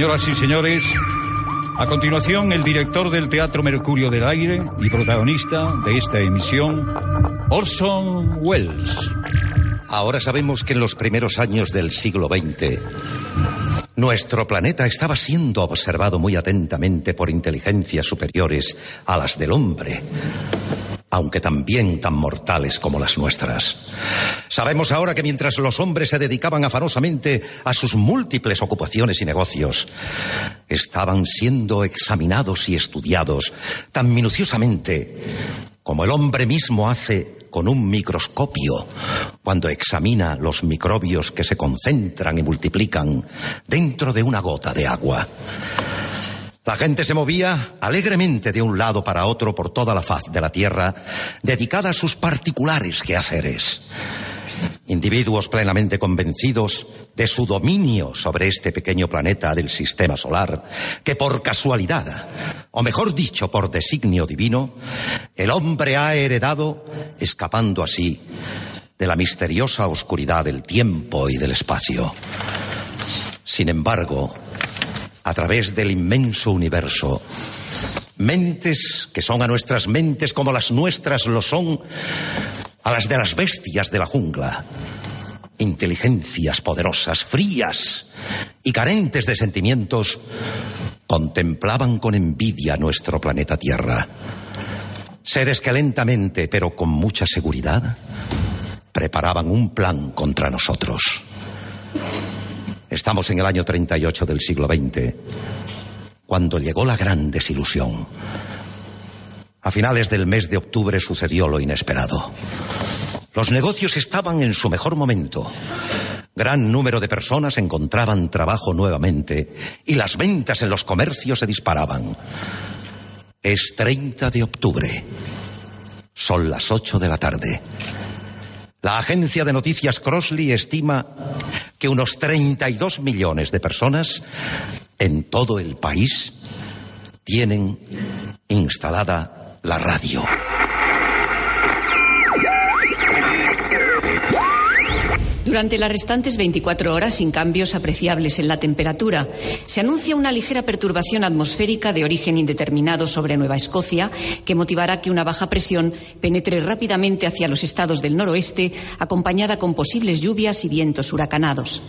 Señoras y señores, a continuación el director del Teatro Mercurio del Aire y protagonista de esta emisión, Orson Welles. Ahora sabemos que en los primeros años del siglo XX, nuestro planeta estaba siendo observado muy atentamente por inteligencias superiores a las del hombre aunque también tan mortales como las nuestras. Sabemos ahora que mientras los hombres se dedicaban afanosamente a sus múltiples ocupaciones y negocios, estaban siendo examinados y estudiados tan minuciosamente como el hombre mismo hace con un microscopio cuando examina los microbios que se concentran y multiplican dentro de una gota de agua. La gente se movía alegremente de un lado para otro por toda la faz de la Tierra, dedicada a sus particulares quehaceres. Individuos plenamente convencidos de su dominio sobre este pequeño planeta del sistema solar, que por casualidad, o mejor dicho, por designio divino, el hombre ha heredado, escapando así de la misteriosa oscuridad del tiempo y del espacio. Sin embargo, a través del inmenso universo. Mentes que son a nuestras mentes como las nuestras lo son a las de las bestias de la jungla. Inteligencias poderosas, frías y carentes de sentimientos, contemplaban con envidia nuestro planeta Tierra. Seres que lentamente, pero con mucha seguridad, preparaban un plan contra nosotros. Estamos en el año 38 del siglo XX, cuando llegó la gran desilusión. A finales del mes de octubre sucedió lo inesperado. Los negocios estaban en su mejor momento. Gran número de personas encontraban trabajo nuevamente y las ventas en los comercios se disparaban. Es 30 de octubre. Son las 8 de la tarde. La agencia de noticias Crossley estima que unos 32 millones de personas en todo el país tienen instalada la radio. Durante las restantes 24 horas, sin cambios apreciables en la temperatura, se anuncia una ligera perturbación atmosférica de origen indeterminado sobre Nueva Escocia, que motivará que una baja presión penetre rápidamente hacia los estados del noroeste, acompañada con posibles lluvias y vientos huracanados.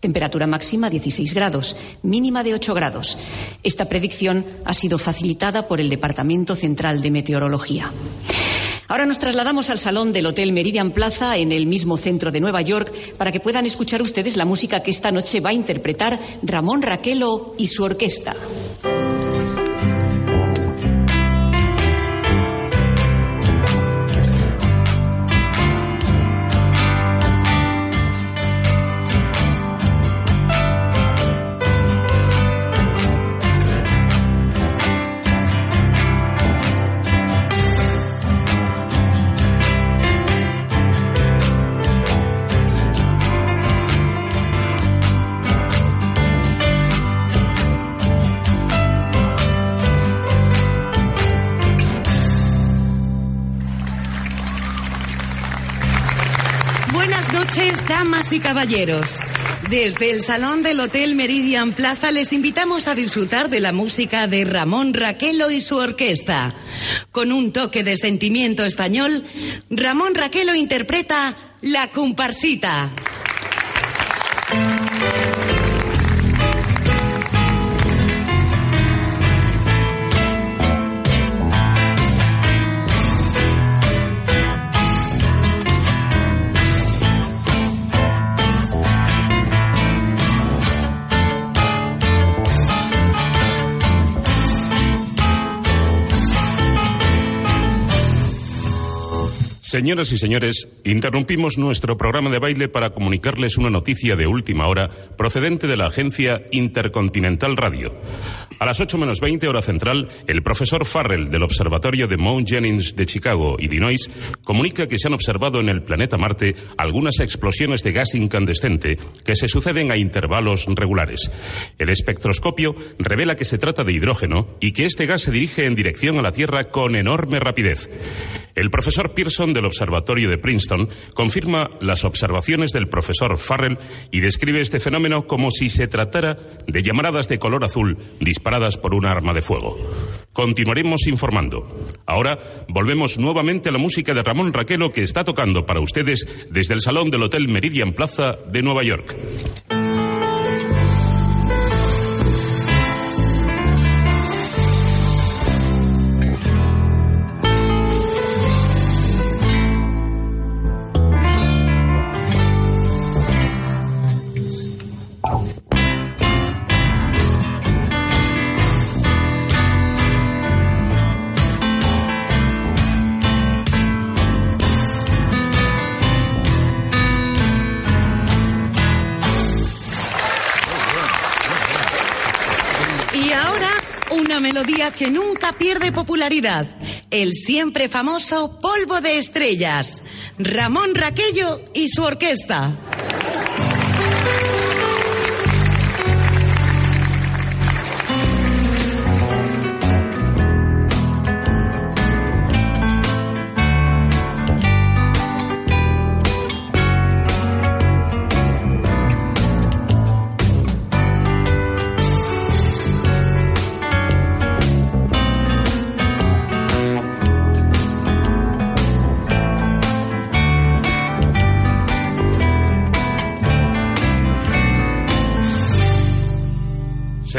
Temperatura máxima 16 grados, mínima de 8 grados. Esta predicción ha sido facilitada por el Departamento Central de Meteorología. Ahora nos trasladamos al salón del Hotel Meridian Plaza en el mismo centro de Nueva York para que puedan escuchar ustedes la música que esta noche va a interpretar Ramón Raquelo y su orquesta. Y caballeros, desde el salón del Hotel Meridian Plaza les invitamos a disfrutar de la música de Ramón Raquelo y su orquesta. Con un toque de sentimiento español, Ramón Raquelo interpreta La Comparsita. Señoras y señores, interrumpimos nuestro programa de baile para comunicarles una noticia de última hora procedente de la agencia Intercontinental Radio. A las 8 menos 20 hora central, el profesor Farrell del Observatorio de Mount Jennings de Chicago, Illinois, comunica que se han observado en el planeta Marte algunas explosiones de gas incandescente que se suceden a intervalos regulares. El espectroscopio revela que se trata de hidrógeno y que este gas se dirige en dirección a la Tierra con enorme rapidez. El profesor Pearson del Observatorio de Princeton, confirma las observaciones del profesor Farrell y describe este fenómeno como si se tratara de llamaradas de color azul disparadas por un arma de fuego. Continuaremos informando. Ahora volvemos nuevamente a la música de Ramón Raquelo que está tocando para ustedes desde el salón del Hotel Meridian Plaza de Nueva York. Que nunca pierde popularidad. El siempre famoso Polvo de Estrellas. Ramón Raquello y su orquesta.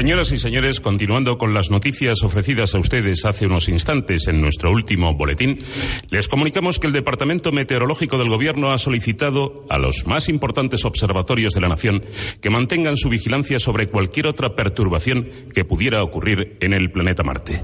Señoras y señores, continuando con las noticias ofrecidas a ustedes hace unos instantes en nuestro último boletín, les comunicamos que el Departamento Meteorológico del Gobierno ha solicitado a los más importantes observatorios de la nación que mantengan su vigilancia sobre cualquier otra perturbación que pudiera ocurrir en el planeta Marte.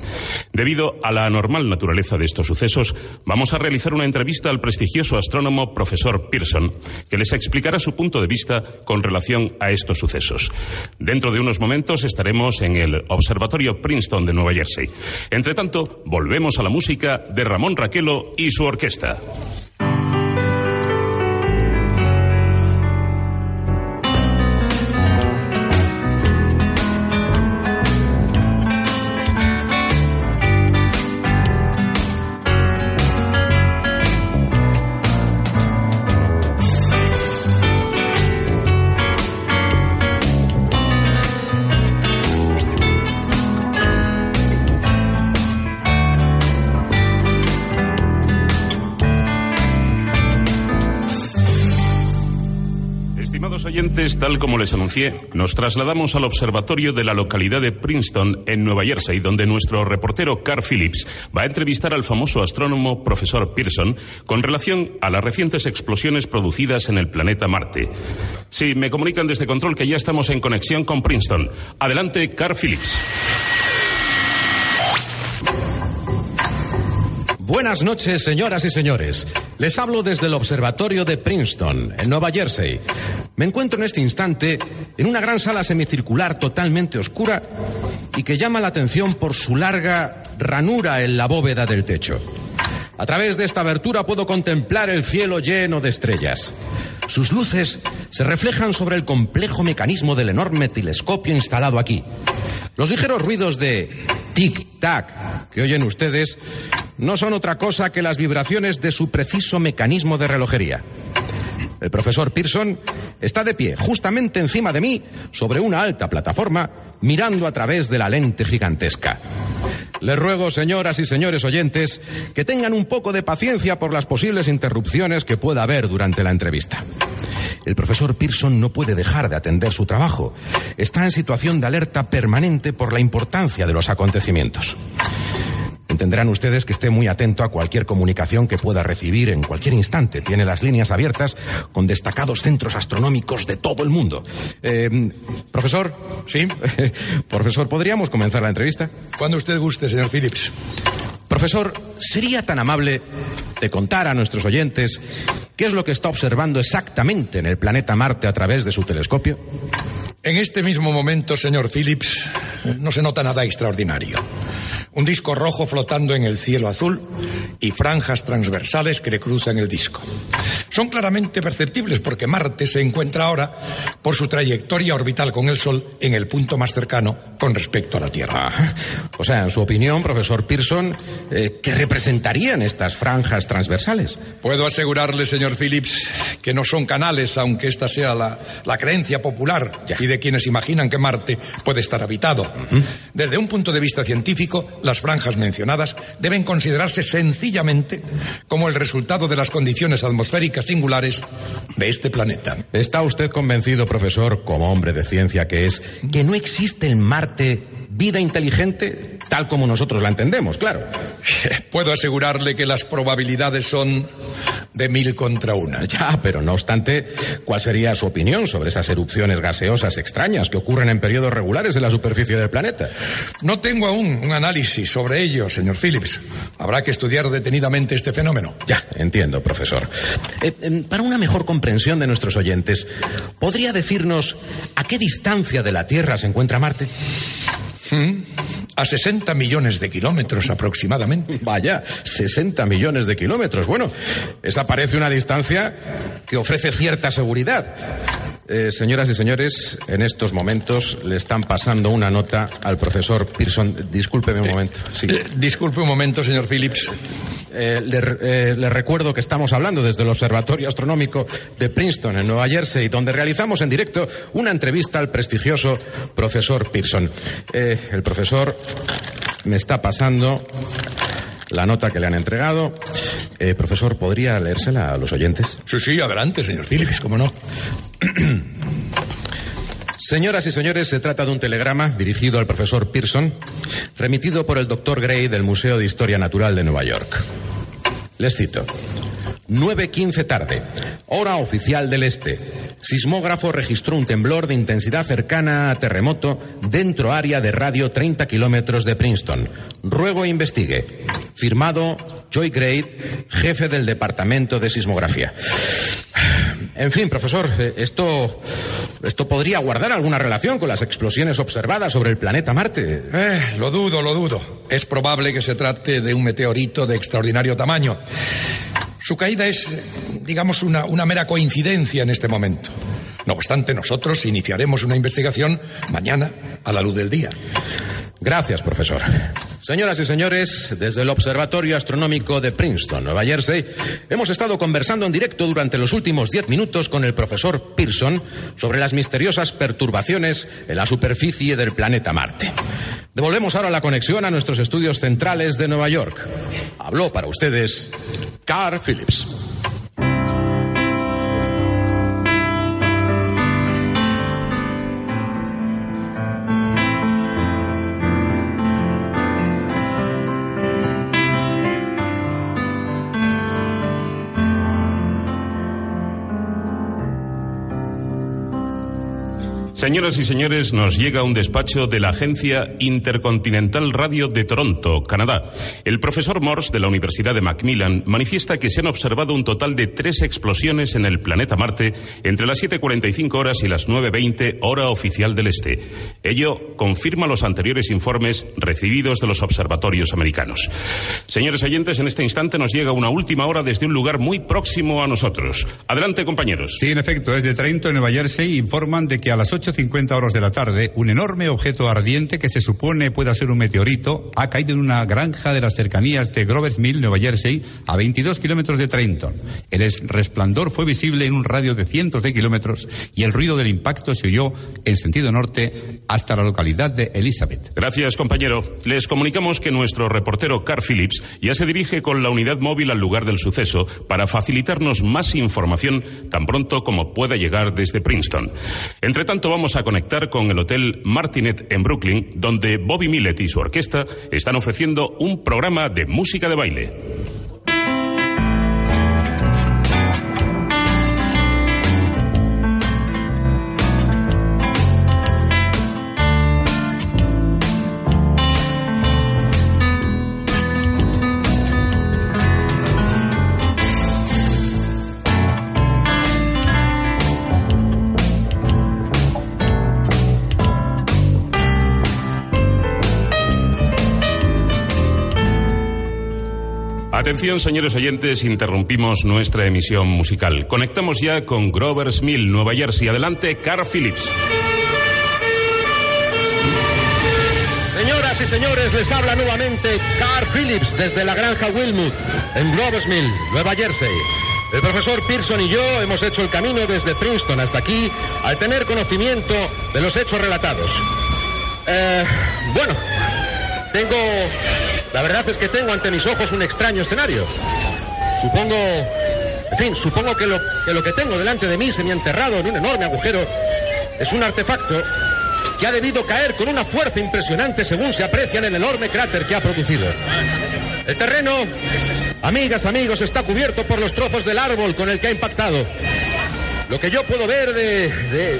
Debido a la anormal naturaleza de estos sucesos, vamos a realizar una entrevista al prestigioso astrónomo profesor Pearson, que les explicará su punto de vista con relación a estos sucesos. Dentro de unos momentos estaremos en el Observatorio Princeton de Nueva Jersey. Entre tanto, volvemos a la música de Ramón Raquelo y su orquesta. Tal como les anuncié, nos trasladamos al observatorio de la localidad de Princeton, en Nueva Jersey, donde nuestro reportero Carl Phillips va a entrevistar al famoso astrónomo profesor Pearson con relación a las recientes explosiones producidas en el planeta Marte. Sí, me comunican desde control que ya estamos en conexión con Princeton. Adelante, Carl Phillips. Buenas noches, señoras y señores. Les hablo desde el Observatorio de Princeton, en Nueva Jersey. Me encuentro en este instante en una gran sala semicircular totalmente oscura y que llama la atención por su larga ranura en la bóveda del techo. A través de esta abertura puedo contemplar el cielo lleno de estrellas. Sus luces se reflejan sobre el complejo mecanismo del enorme telescopio instalado aquí. Los ligeros ruidos de tic-tac que oyen ustedes no son otra cosa que las vibraciones de su preciso mecanismo de relojería. El profesor Pearson está de pie, justamente encima de mí, sobre una alta plataforma, mirando a través de la lente gigantesca. Les ruego, señoras y señores oyentes, que tengan un poco de paciencia por las posibles interrupciones que pueda haber durante la entrevista. El profesor Pearson no puede dejar de atender su trabajo. Está en situación de alerta permanente por la importancia de los acontecimientos. Entenderán ustedes que esté muy atento a cualquier comunicación que pueda recibir en cualquier instante. Tiene las líneas abiertas con destacados centros astronómicos de todo el mundo. Eh, profesor. Sí. profesor, ¿podríamos comenzar la entrevista? Cuando usted guste, señor Phillips. Profesor, ¿sería tan amable de contar a nuestros oyentes qué es lo que está observando exactamente en el planeta Marte a través de su telescopio? En este mismo momento, señor Phillips, no se nota nada extraordinario. Un disco rojo flotando en el cielo azul y franjas transversales que le cruzan el disco. son claramente perceptibles porque Marte se encuentra ahora, por su trayectoria orbital con el Sol, en el punto más cercano con respecto a la Tierra. Ah, o sea, en su opinión, profesor Pearson, eh, ¿qué representarían estas franjas transversales? Puedo asegurarle, señor Phillips, que no son canales, aunque esta sea la, la creencia popular Ya. y de quienes imaginan que Marte puede estar habitado. Desde un punto de vista científico, las franjas mencionadas deben considerarse sencillamente como el resultado de las condiciones atmosféricas singulares de este planeta. ¿Está usted convencido, profesor, como hombre de ciencia que es, que no existe en Marte vida inteligente tal como nosotros la entendemos, claro? Puedo asegurarle que las probabilidades son de mil contra una. Ya, pero no obstante, ¿cuál sería su opinión sobre esas erupciones gaseosas extrañas que ocurren en periodos regulares en la superficie del planeta? No tengo aún un análisis sobre ello, señor Phillips. Habrá que estudiar detenidamente este fenómeno. Ya, entiendo, profesor. Eh, em, para una mejor comprensión de nuestros oyentes, ¿podría decirnos a qué distancia de la Tierra se encuentra Marte? A 60 millones de kilómetros aproximadamente. Vaya, 60 millones de kilómetros. Bueno, esa parece una distancia que ofrece cierta seguridad. Eh, señoras y señores, en estos momentos le están pasando una nota al profesor Pearson. Discúlpeme un momento. Sí. Eh, disculpe un momento, señor Phillips. Eh, le, eh, le recuerdo que estamos hablando desde el Observatorio Astronómico de Princeton, en Nueva Jersey, donde realizamos en directo una entrevista al prestigioso profesor Pearson. Eh, el profesor me está pasando la nota que le han entregado. Eh, profesor, ¿podría leérsela a los oyentes? Sí, sí, adelante, señor Phillips, cómo no. Señoras y señores, se trata de un telegrama dirigido al profesor Pearson, remitido por el doctor Gray del Museo de Historia Natural de Nueva York. Les cito. 9.15 tarde, hora oficial del este. Sismógrafo registró un temblor de intensidad cercana a terremoto dentro área de radio 30 kilómetros de Princeton. Ruego investigue. Firmado Joy Gray, jefe del Departamento de Sismografía. En fin, profesor, eh, esto, esto podría guardar alguna relación con las explosiones observadas sobre el planeta Marte. Eh, lo dudo, lo dudo. Es probable que se trate de un meteorito de extraordinario tamaño. Su caída es, digamos, una, una mera coincidencia en este momento. No obstante, nosotros iniciaremos una investigación mañana a la luz del día. Gracias, profesor. Señoras y señores, desde el Observatorio Astronómico de Princeton, Nueva Jersey, hemos estado conversando en directo durante los últimos diez minutos con el profesor Pearson sobre las misteriosas perturbaciones en la superficie del planeta Marte. Devolvemos ahora la conexión a nuestros estudios centrales de Nueva York. Habló para ustedes Carl Phillips. Señoras y señores, nos llega un despacho de la Agencia Intercontinental Radio de Toronto, Canadá. El profesor Morse de la Universidad de Macmillan manifiesta que se han observado un total de tres explosiones en el planeta Marte entre las 7.45 horas y las 9.20 hora oficial del este. Ello confirma los anteriores informes recibidos de los observatorios americanos. Señores oyentes, en este instante nos llega una última hora desde un lugar muy próximo a nosotros. Adelante, compañeros. Sí, en efecto, desde Trento, en Nueva Jersey, informan de que a las 8.50 horas de la tarde, un enorme objeto ardiente que se supone pueda ser un meteorito ha caído en una granja de las cercanías de Groves Mill, Nueva Jersey, a 22 kilómetros de Trenton. El es- resplandor fue visible en un radio de cientos de kilómetros y el ruido del impacto se oyó en sentido norte hasta la localidad de Elizabeth. Gracias, compañero. Les comunicamos que nuestro reportero Carl Phillips ya se dirige con la unidad móvil al lugar del suceso para facilitarnos más información tan pronto como pueda llegar desde Princeton. Entre tanto, vamos a conectar con el Hotel Martinet en Brooklyn, donde Bobby Millet y su orquesta están ofreciendo un programa de música de baile. Atención, señores oyentes, interrumpimos nuestra emisión musical. Conectamos ya con Grover's Mill, Nueva Jersey. Adelante, Carl Phillips. Señoras y señores, les habla nuevamente Carl Phillips desde la granja Wilmut, en Grover's Mill, Nueva Jersey. El profesor Pearson y yo hemos hecho el camino desde Princeton hasta aquí al tener conocimiento de los hechos relatados. Eh, bueno, tengo... La verdad es que tengo ante mis ojos un extraño escenario. Supongo... En fin, supongo que lo que, tengo delante de mí semienterrado en un enorme agujero es un artefacto que ha debido caer con una fuerza impresionante según se aprecia en el enorme cráter que ha producido. El terreno, amigas, amigos, está cubierto por los trozos del árbol con el que ha impactado. Lo que yo puedo ver de, de, de,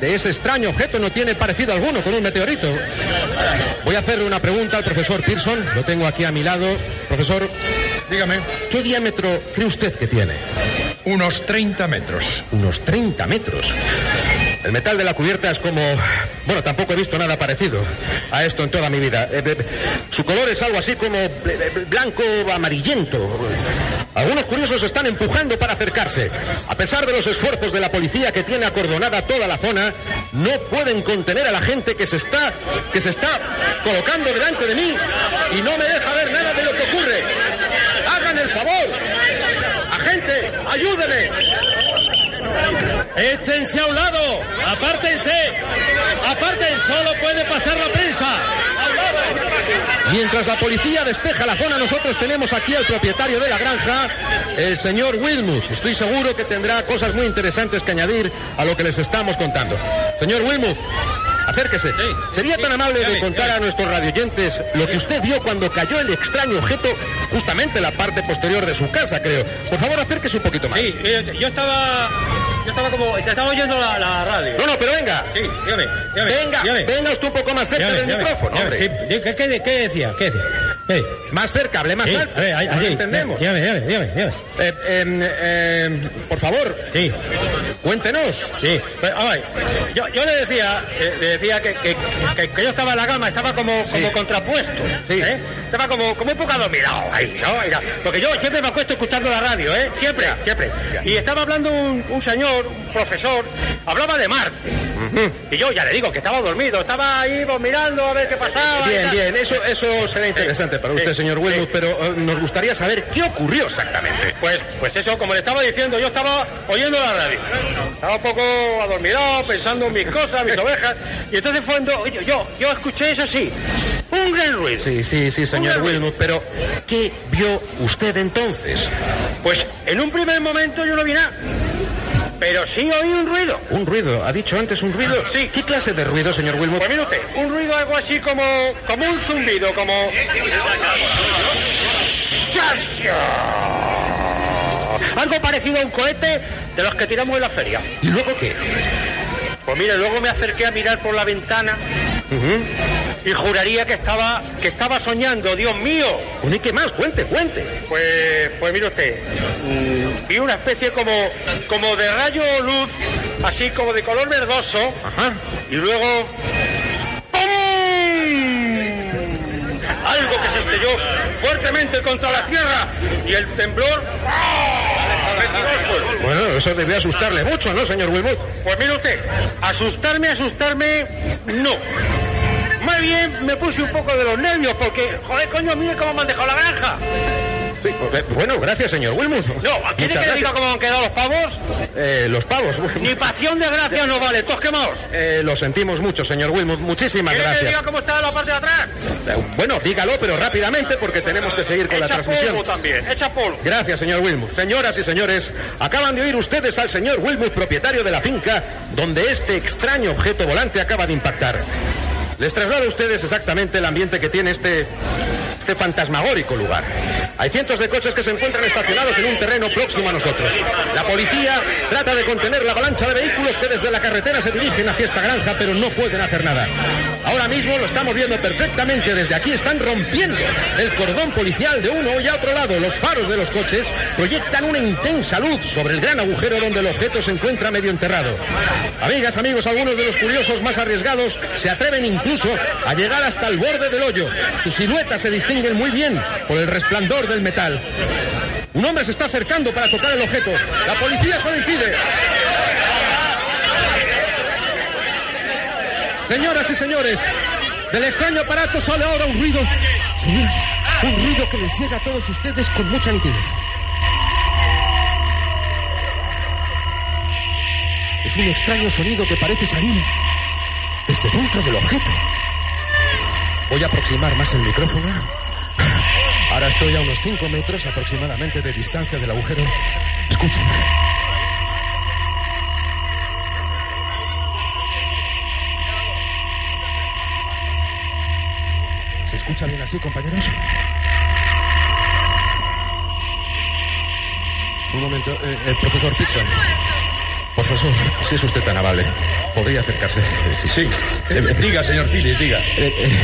de ese extraño objeto no tiene parecido alguno con un meteorito. Voy a hacerle una pregunta al profesor Pearson, lo tengo aquí a mi lado. Profesor, Dígame, ¿qué diámetro cree usted que tiene? unos 30 metros. Unos 30 metros. El metal de la cubierta es como... Bueno, tampoco he visto nada parecido a esto en toda mi vida. Eh, eh, su color es algo así como eh, blanco amarillento. Algunos curiosos están empujando para acercarse. A pesar de los esfuerzos de la policía que tiene acordonada toda la zona, no pueden contener a la gente que se está que se está colocando delante de mí y no me deja ver nada de lo que ocurre. Hagan el favor. Agente, ayúdeme. ¡Échense a un lado! ¡Apártense! ¡Aparten! ¡Solo puede pasar la prensa! Mientras la policía despeja la zona, nosotros tenemos aquí al propietario de la granja, el señor Wilmuth. Estoy seguro que tendrá cosas muy interesantes que añadir a lo que les estamos contando. Señor Wilmuth, acérquese. ¿Sería tan amable de contar a nuestros radioyentes lo que usted vio cuando cayó el extraño objeto justamente en la parte posterior de su casa, creo? Por favor, acérquese un poquito más. Sí, eh, yo estaba. Yo estaba como. Estaba oyendo la, la radio. No, no, pero venga. Sí, dígame, dígame. Venga, dígame. venga usted un poco más cerca Dígame, del dígame, micrófono, hombre. sí. ¿Qué, qué, qué decía? ¿Qué decía? Más cerca, hable más Sí, alto. a ver, ahí- No lo allí. entendemos. Dígame, dígame, dígame, dígame. Eh, por favor, Sí, cuéntenos. sí. Pero, a ver, yo, yo le decía, eh, le decía que, que, que- que yo estaba en la gama, estaba como, como contrapuesto. Sí. ¿eh? Estaba como, como un poco adormilado ahí, ¿no? Mira, Porque yo siempre me acuesto escuchando la radio, ¿eh? Siempre, siempre. Y estaba hablando un, un señor, un profesor, hablaba de Marte. Y yo ya le digo que estaba dormido, estaba ahí pues, mirando a ver qué pasaba. Bien, bien, eso, eso será interesante para Sí, usted, señor sí. pero eh, nos gustaría saber qué ocurrió exactamente. Pues, pues eso, como le estaba diciendo, yo estaba oyendo la radio. Estaba un poco adormilado, pensando en mis cosas, mis ovejas. Y entonces fue cuando yo, yo, yo escuché eso sí, un gran ruido. Sí, sí, sí, señor Wilmuth, pero ¿qué vio usted entonces? Pues en un primer momento yo no vi nada. Pero sí oí un ruido. Un ruido, ha dicho antes un ruido. Sí. ¿Qué clase de ruido, señor Wilmuth? Pues mire usted, un ruido algo así como, como un zumbido, como... Algo parecido a un cohete de los que tiramos en la feria. ¿Y luego qué? Pues mire, luego me acerqué a mirar por la ventana y juraría que estaba, que estaba soñando, Dios mío. ¿Y qué más? Cuente, cuente. Pues, pues mire usted, mm, vi una especie como, como de rayo o luz, así como de color verdoso, Ajá. y luego... ¡pum! Algo que se estrelló fuertemente contra la tierra y el temblor... Bueno, eso debió asustarle mucho, ¿no, señor Wilmuth? Pues mire usted, asustarme, asustarme, no. Más bien me puse un poco de los nervios porque, joder, coño, mire cómo me han dejado la granja. Sí, eh, bueno, gracias, señor Wilmuth. No, ¿quiere que le diga gracias. cómo han quedado los pavos? Eh, los pavos. Ni pasión de gracia no vale, todos quemados. Eh, lo sentimos mucho, señor Wilmuth. Muchísimas ¿Quiere que le gracias. diga cómo está la parte de atrás? Eh, Bueno, dígalo, pero rápidamente porque tenemos que seguir con la transmisión. polvo también, echa polvo. Gracias, señor Wilmuth. Señoras y señores, acaban de oír ustedes al señor Wilmuth, propietario de la finca, donde este extraño objeto volante acaba de impactar. Les traslado a ustedes exactamente el ambiente que tiene este, este fantasmagórico lugar. Hay cientos de coches que se encuentran estacionados en un terreno próximo a nosotros. La policía trata de contener la avalancha de vehículos que desde la carretera se dirigen hacia esta granja, pero no pueden hacer nada. Ahora mismo lo estamos viendo perfectamente. Desde aquí están rompiendo el cordón policial de uno y a otro lado. Los faros de los coches proyectan una intensa luz sobre el gran agujero donde el objeto se encuentra medio enterrado. Amigas, amigos, algunos de los curiosos más arriesgados se atreven incluso a llegar hasta el borde del hoyo. Sus siluetas se distinguen muy bien por el resplandor del metal. Un hombre se está acercando para tocar el objeto. La policía se lo impide. Señoras y señores, del extraño aparato sale ahora un ruido. Señores, un ruido que les llega a todos ustedes con mucha nitidez. Es un extraño sonido que parece salir desde dentro del objeto. Voy a aproximar más el micrófono. Ahora estoy a unos 5 metros aproximadamente de distancia del agujero. Escuchen. ¿Se escucha bien así, compañeros? Un momento, eh, el profesor Pitson. Profesor, si es usted tan amable, ¿podría acercarse? Sí. Eh, diga, señor Phillips, diga. Eh, eh,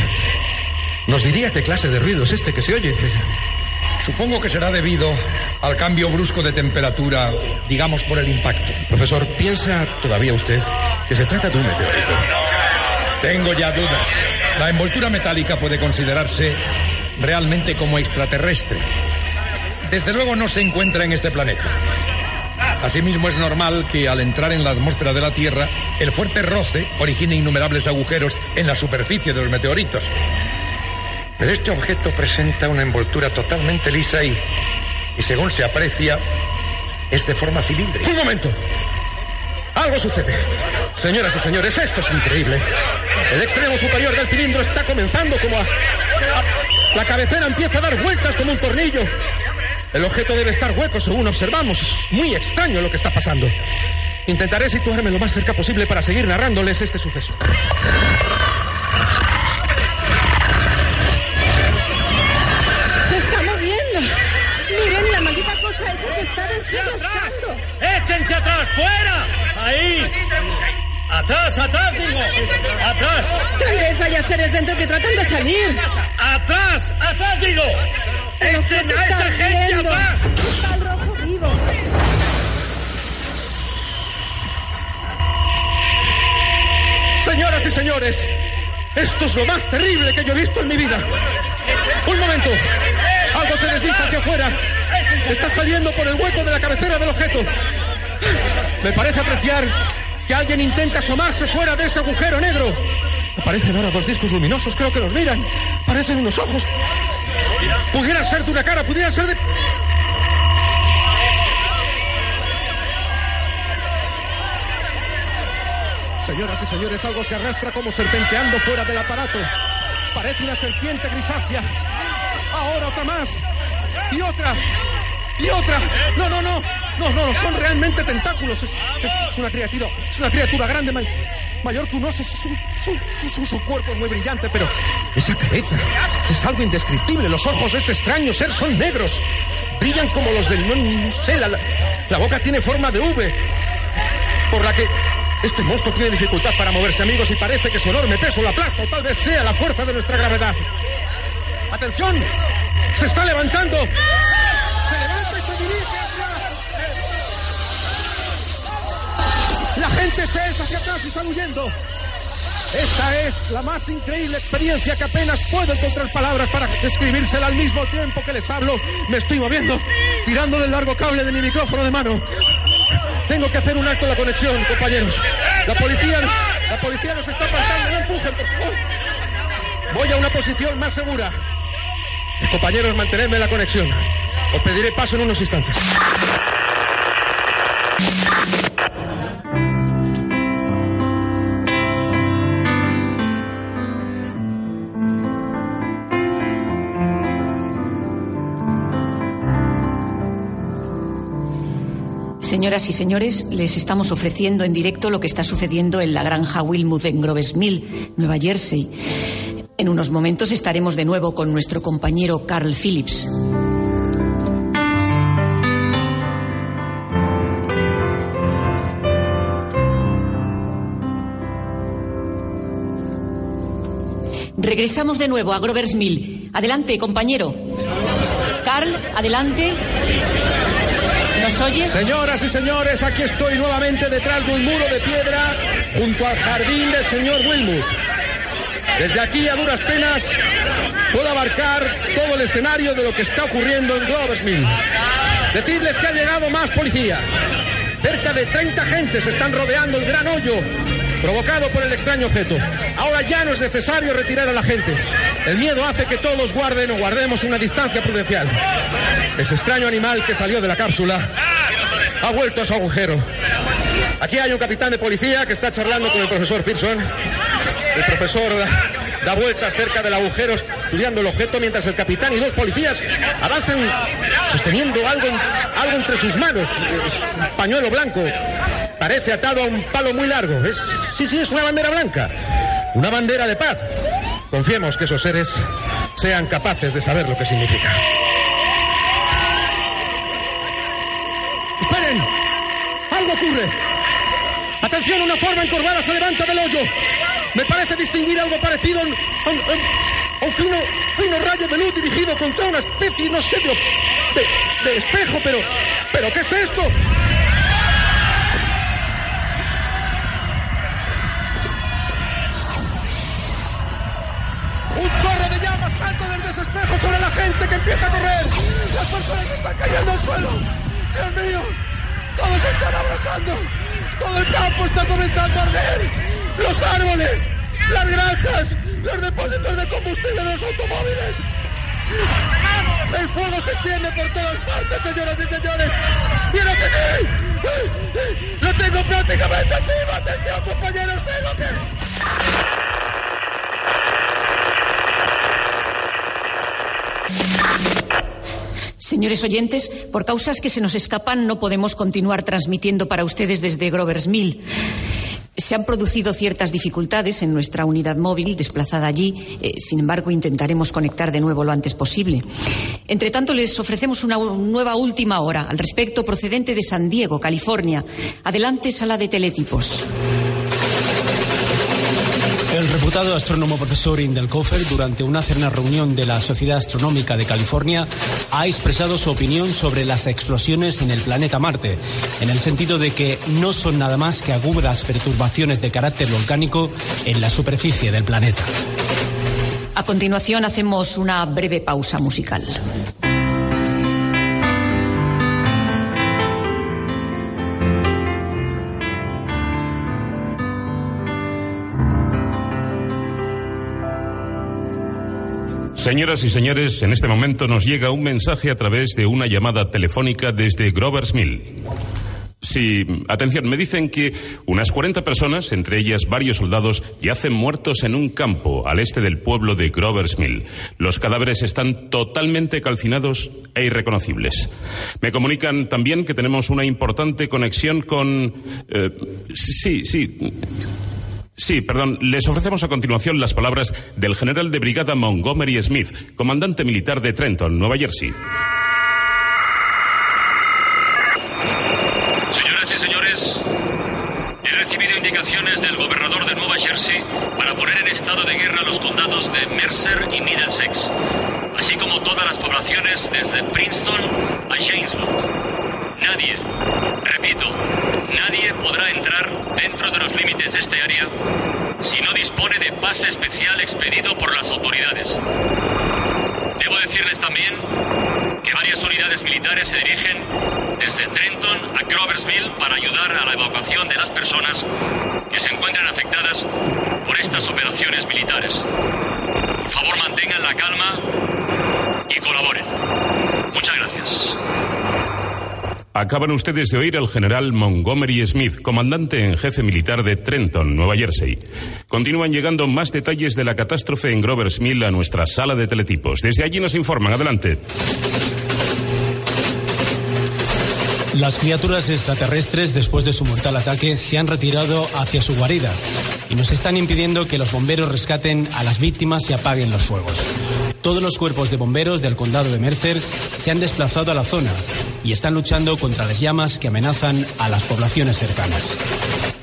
¿Nos diría qué clase de ruido es este que se oye? Supongo que será debido al cambio brusco de temperatura, digamos por el impacto. Profesor, ¿piensa todavía usted que se trata de un meteorito? Tengo ya dudas. La envoltura metálica puede considerarse realmente como extraterrestre. Desde luego no se encuentra en este planeta. Asimismo es normal que al entrar en la atmósfera de la Tierra, el fuerte roce origine innumerables agujeros en la superficie de los meteoritos. Pero este objeto presenta una envoltura totalmente lisa y, y según se aprecia, es de forma cilíndrica. ¡Un momento! Algo sucede. Señoras y señores, esto es increíble. El extremo superior del cilindro está comenzando como a... a- La cabecera empieza a dar vueltas como un tornillo. El objeto debe estar hueco según observamos. Es muy extraño lo que está pasando. Intentaré situarme lo más cerca posible para seguir narrándoles este suceso. Se está moviendo. Miren, la maldita cosa esa se está desenroscando. ¡Échense atrás, fuera! ¡Ahí! ¡Atrás, atrás, digo! ¡Atrás! Tal vez haya seres dentro que tratan de salir. ¡Atrás! ¡Atrás, digo! Pero ¿qué ¡Echen a esa gente viendo? atrás! Está el rojo vivo. Señoras y señores, esto es lo más terrible que yo he visto en mi vida. Un momento. Algo se desliza hacia afuera. Está saliendo por el hueco de la cabecera del objeto. Me parece apreciar que alguien intenta asomarse fuera de ese agujero negro. Aparecen ahora dos discos luminosos, creo que nos miran. Parecen unos ojos. Pudiera ser de una cara, pudiera ser de... Señoras y señores, algo se arrastra como serpenteando fuera del aparato. Parece una serpiente grisácea. Ahora otra más. Y otra. Y otra. No, no, no. No, no, no. Son realmente tentáculos. Es, una criatura. Es una criatura grande, may- mayor que un oso. Su, su- su- su- cuerpo es muy brillante, pero esa cabeza es algo indescriptible. Los ojos de este extraño ser son negros. Brillan como los del. No, no sé, la, la- la boca tiene forma de V. Por la que este monstruo tiene dificultad para moverse, amigos, y parece que su enorme peso lo aplasta, o tal vez sea la fuerza de nuestra gravedad. ¡Atención! ¡Se está levantando! La gente se echa hacia atrás y están huyendo. Esta es la más increíble experiencia que apenas puedo encontrar palabras para describírsela al mismo tiempo que les hablo. Me estoy moviendo, tirando del largo cable de mi micrófono de mano. Tengo que hacer un acto de la conexión, compañeros. La policía, la policía nos está apartando. No empujen, por favor. Voy a una posición más segura. Compañeros, mantenedme la conexión. Os pediré paso en unos instantes. Señoras y señores, les estamos ofreciendo en directo lo que está sucediendo en la granja Wilmouth en Groves Mill, Nueva Jersey. En unos momentos estaremos de nuevo con nuestro compañero Carl Phillips. Regresamos de nuevo a Grovers Mill. Adelante, compañero. Carl, adelante. ¿Nos oyes? Señoras y señores, aquí estoy nuevamente detrás de un muro de piedra junto al jardín del señor Wilmouth. Desde aquí, a duras penas, puedo abarcar todo el escenario de lo que está ocurriendo en Gloversmill. Decirles que ha llegado más policía. Cerca de 30 agentes están rodeando el gran hoyo provocado por el extraño objeto. Ahora ya no es necesario retirar a la gente. El miedo hace que todos guarden o guardemos una distancia prudencial. Ese extraño animal que salió de la cápsula ha vuelto a su agujero. Aquí hay un capitán de policía que está charlando con el profesor Pearson. El profesor da, vueltas cerca del agujero estudiando el objeto mientras el capitán y dos policías avanzan sosteniendo algo, algo entre sus manos, un pañuelo blanco. Parece atado a un palo muy largo. Es, sí, sí, es una bandera blanca. Una bandera de paz. Confiemos que esos seres sean capaces de saber lo que significa. ¡Esperen! ¡Algo ocurre! ¡Atención! Una forma encorvada se levanta del hoyo. Me parece distinguir algo parecido a un, fino, fino, rayo de luz dirigido contra una especie, no sé, de, de espejo, pero... ¿Pero qué es esto? Gente que empieza a correr. Las personas están cayendo al suelo. Dios mío, todos están abrazando. Todo el campo está comenzando a arder. Los árboles, las granjas, los depósitos de combustible de los automóviles. El fuego se extiende por todas partes, señoras y señores. ¡Viene aquí! ¡Lo tengo prácticamente encima! ¡Atención, compañeros! ¡Tengo que...! Señores oyentes, por causas que se nos escapan no podemos continuar transmitiendo para ustedes desde Grovers Mill. Se han producido ciertas dificultades en nuestra unidad móvil desplazada allí. Eh, sin embargo, intentaremos conectar de nuevo lo antes posible. Entre tanto, les ofrecemos una nueva última hora al respecto procedente de San Diego, California. Adelante, sala de teletipos. El reputado astrónomo profesor Indelkofer, durante una cerna reunión de la Sociedad Astronómica de California, ha expresado su opinión sobre las explosiones en el planeta Marte, en el sentido de que no son nada más que agudas perturbaciones de carácter volcánico en la superficie del planeta. A continuación hacemos una breve pausa musical. Señoras y señores, en este momento nos llega un mensaje a través de una llamada telefónica desde Grover's Mill. Sí, atención, me dicen que unas 40 personas, entre ellas varios soldados, yacen muertos en un campo al este del pueblo de Grover's Mill. Los cadáveres están totalmente calcinados e irreconocibles. Me comunican también que tenemos una importante conexión con... Eh, sí, sí. Sí, perdón. Les ofrecemos a continuación las palabras del general de brigada Montgomery Smith, comandante militar de Trenton, Nueva Jersey. Señoras y señores, he recibido indicaciones del gobernador de Nueva Jersey para poner en estado de guerra los condados de Mercer y Middlesex, así como todas las poblaciones desde Princeton a Jamesburg. Nadie, repito, nadie podrá entrar dentro de los límites de este área si no dispone de pase especial expedido por las autoridades. Debo decirles también que varias unidades militares se dirigen desde Trenton a Groversville para ayudar a la evacuación de las personas que se encuentran afectadas por estas operaciones militares. Por favor, mantengan la calma y colaboren. Muchas gracias. Acaban ustedes de oír al general Montgomery Smith, comandante en jefe militar de Trenton, Nueva Jersey. Continúan llegando más detalles de la catástrofe en Grover's Mill a nuestra sala de teletipos. Desde allí nos informan. Adelante. Las criaturas extraterrestres, después de su mortal ataque, se han retirado hacia su guarida y nos están impidiendo que los bomberos rescaten a las víctimas y apaguen los fuegos. Todos los cuerpos de bomberos del condado de Mercer se han desplazado a la zona y están luchando contra las llamas que amenazan a las poblaciones cercanas.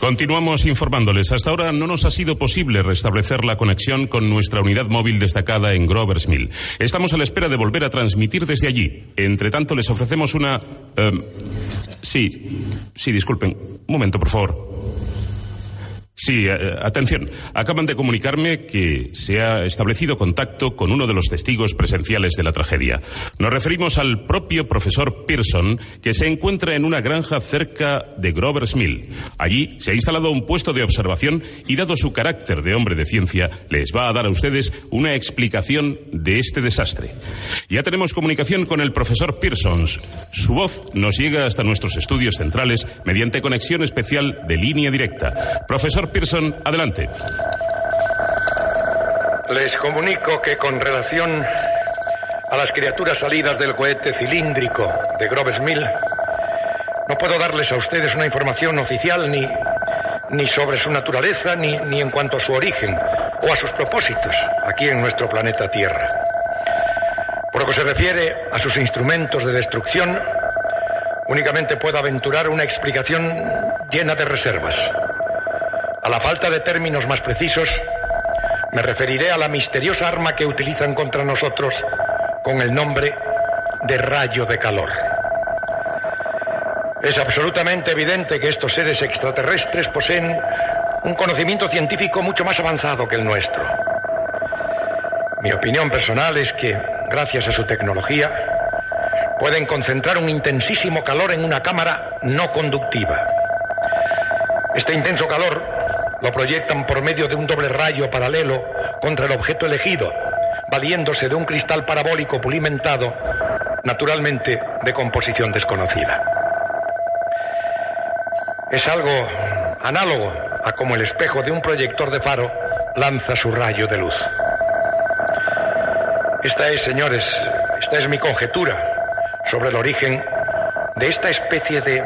Continuamos informándoles. Hasta ahora no nos ha sido posible restablecer la conexión con nuestra unidad móvil destacada en Grover's Mill. Estamos a la espera de volver a transmitir desde allí. Entre tanto, les ofrecemos una. Em, sí, sí, disculpen. Un momento, por favor. Sí, eh, atención. Acaban de comunicarme que se ha establecido contacto con uno de los testigos presenciales de la tragedia. Nos referimos al propio profesor Pearson, que se encuentra en una granja cerca de Grover's Mill. Allí se ha instalado un puesto de observación y, dado su carácter de hombre de ciencia, les va a dar a ustedes una explicación de este desastre. Ya tenemos comunicación con el profesor Pearson. Su voz nos llega hasta nuestros estudios centrales mediante conexión especial de línea directa. Profesor Pearson, adelante. Les comunico que con relación a las criaturas salidas del cohete cilíndrico de Groves Mill, no puedo darles a ustedes una información oficial ni, ni sobre su naturaleza, ni, ni en cuanto a su origen o a sus propósitos aquí en nuestro planeta Tierra. Por lo que se refiere a sus instrumentos de destrucción, únicamente puedo aventurar una explicación llena de reservas. A la falta de términos más precisos, me referiré a la misteriosa arma que utilizan contra nosotros con el nombre de rayo de calor. Es absolutamente evidente que estos seres extraterrestres poseen un conocimiento científico mucho más avanzado que el nuestro. Mi opinión personal es que, gracias a su tecnología, pueden concentrar un intensísimo calor en una cámara no conductiva. Este intenso calor lo proyectan por medio de un doble rayo paralelo contra el objeto elegido, valiéndose de un cristal parabólico pulimentado, naturalmente de composición desconocida. Es algo análogo a como el espejo de un proyector de faro lanza su rayo de luz. Esta es, señores, esta es mi conjetura sobre el origen de esta especie de,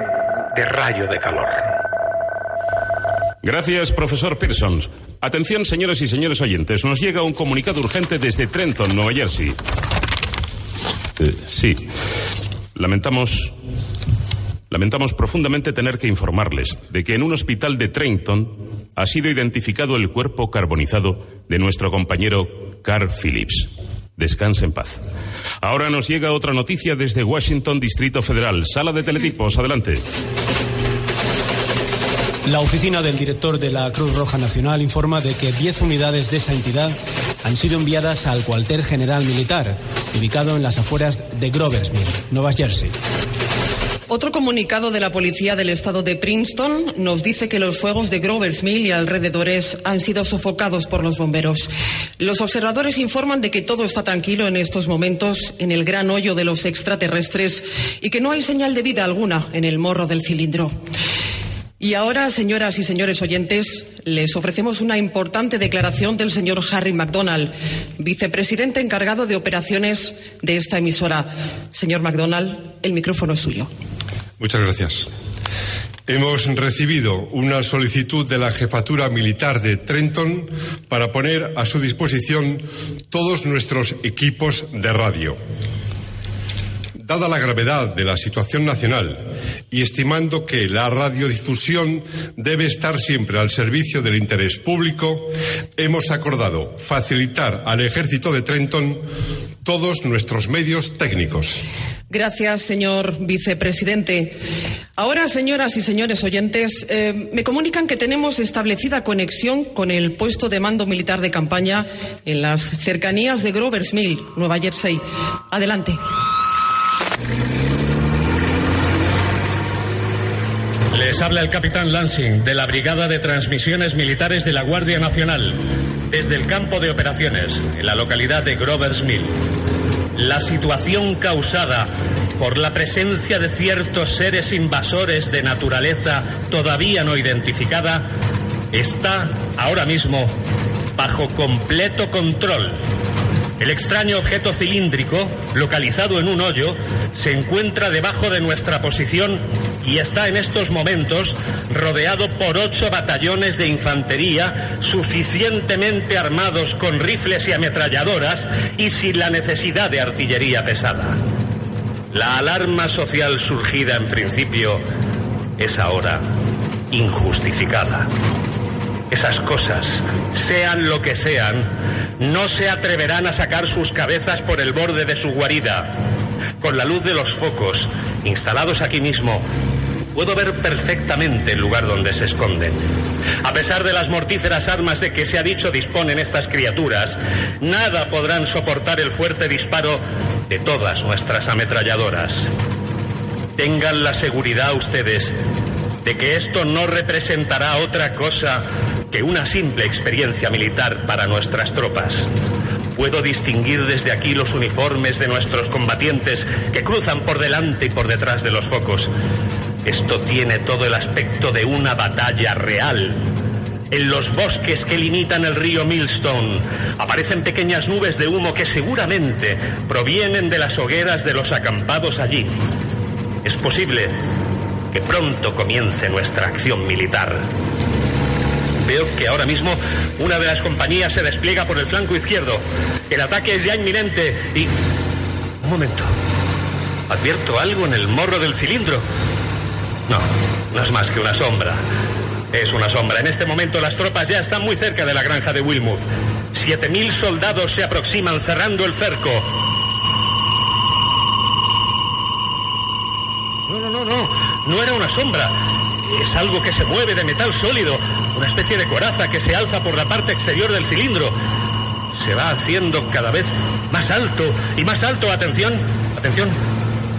de rayo de calor. Gracias, profesor Pearson. Atención, señoras y señores oyentes. Nos llega un comunicado urgente desde Trenton, Nueva Jersey. Eh, sí. Lamentamos. Lamentamos profundamente tener que informarles de que en un hospital de Trenton ha sido identificado el cuerpo carbonizado de nuestro compañero Carl Phillips. Descanse en paz. Ahora nos llega otra noticia desde Washington, Distrito Federal. Sala de teletipos, adelante. La oficina del director de la Cruz Roja Nacional informa de que 10 unidades de esa entidad han sido enviadas al cuartel general militar, ubicado en las afueras de Groversmill, Nueva Jersey. Otro comunicado de la policía del estado de Princeton nos dice que los fuegos de Grover's Mill y alrededores han sido sofocados por los bomberos. Los observadores informan de que todo está tranquilo en estos momentos en el gran hoyo de los extraterrestres y que no hay señal de vida alguna en el morro del cilindro. Y ahora, señoras y señores oyentes, les ofrecemos una importante declaración del señor Harry MacDonald, vicepresidente encargado de operaciones de esta emisora. Señor MacDonald, el micrófono es suyo. Muchas gracias. Hemos recibido una solicitud de la jefatura militar de Trenton para poner a su disposición todos nuestros equipos de radio. Dada la gravedad de la situación nacional y estimando que la radiodifusión debe estar siempre al servicio del interés público, hemos acordado facilitar al ejército de Trenton todos nuestros medios técnicos. Gracias, señor vicepresidente. Ahora, señoras y señores oyentes, eh, me comunican que tenemos establecida conexión con el puesto de mando militar de campaña en las cercanías de Grover's Mill, Nueva Jersey. Adelante. Les habla el capitán Lansing de la Brigada de Transmisiones Militares de la Guardia Nacional, desde el campo de operaciones, en la localidad de Grover's Mill. La situación causada por la presencia de ciertos seres invasores de naturaleza todavía no identificada está ahora mismo bajo completo control. El extraño objeto cilíndrico, localizado en un hoyo, se encuentra debajo de nuestra posición y está en estos momentos rodeado por ocho batallones de infantería suficientemente armados con rifles y ametralladoras y sin la necesidad de artillería pesada. La alarma social surgida en principio es ahora injustificada. Esas cosas, sean lo que sean, no se atreverán a sacar sus cabezas por el borde de su guarida. Con la luz de los focos, instalados aquí mismo, Puedo ver perfectamente el lugar donde se esconden. A pesar de las mortíferas armas de que se ha dicho disponen estas criaturas, nada podrán soportar el fuerte disparo de todas nuestras ametralladoras. Tengan la seguridad ustedes de que esto no representará otra cosa que una simple experiencia militar para nuestras tropas. Puedo distinguir desde aquí los uniformes de nuestros combatientes que cruzan por delante y por detrás de los focos. Esto tiene todo el aspecto de una batalla real. En los bosques que limitan el río Millstone aparecen pequeñas nubes de humo que seguramente provienen de las hogueras de los acampados allí. Es posible que pronto comience nuestra acción militar. Veo que ahora mismo una de las compañías se despliega por el flanco izquierdo. El ataque es ya inminente y... Un momento. Advierto algo en el morro del cilindro. No, no es más que una sombra. Es una sombra. En este momento las tropas ya están muy cerca de la granja de Wilmouth. Siete mil soldados se aproximan cerrando el cerco. No, no, no, no. No era una sombra. Es algo que se mueve de metal sólido. Una especie de coraza que se alza por la parte exterior del cilindro. Se va haciendo cada vez más alto y más alto. Atención, atención.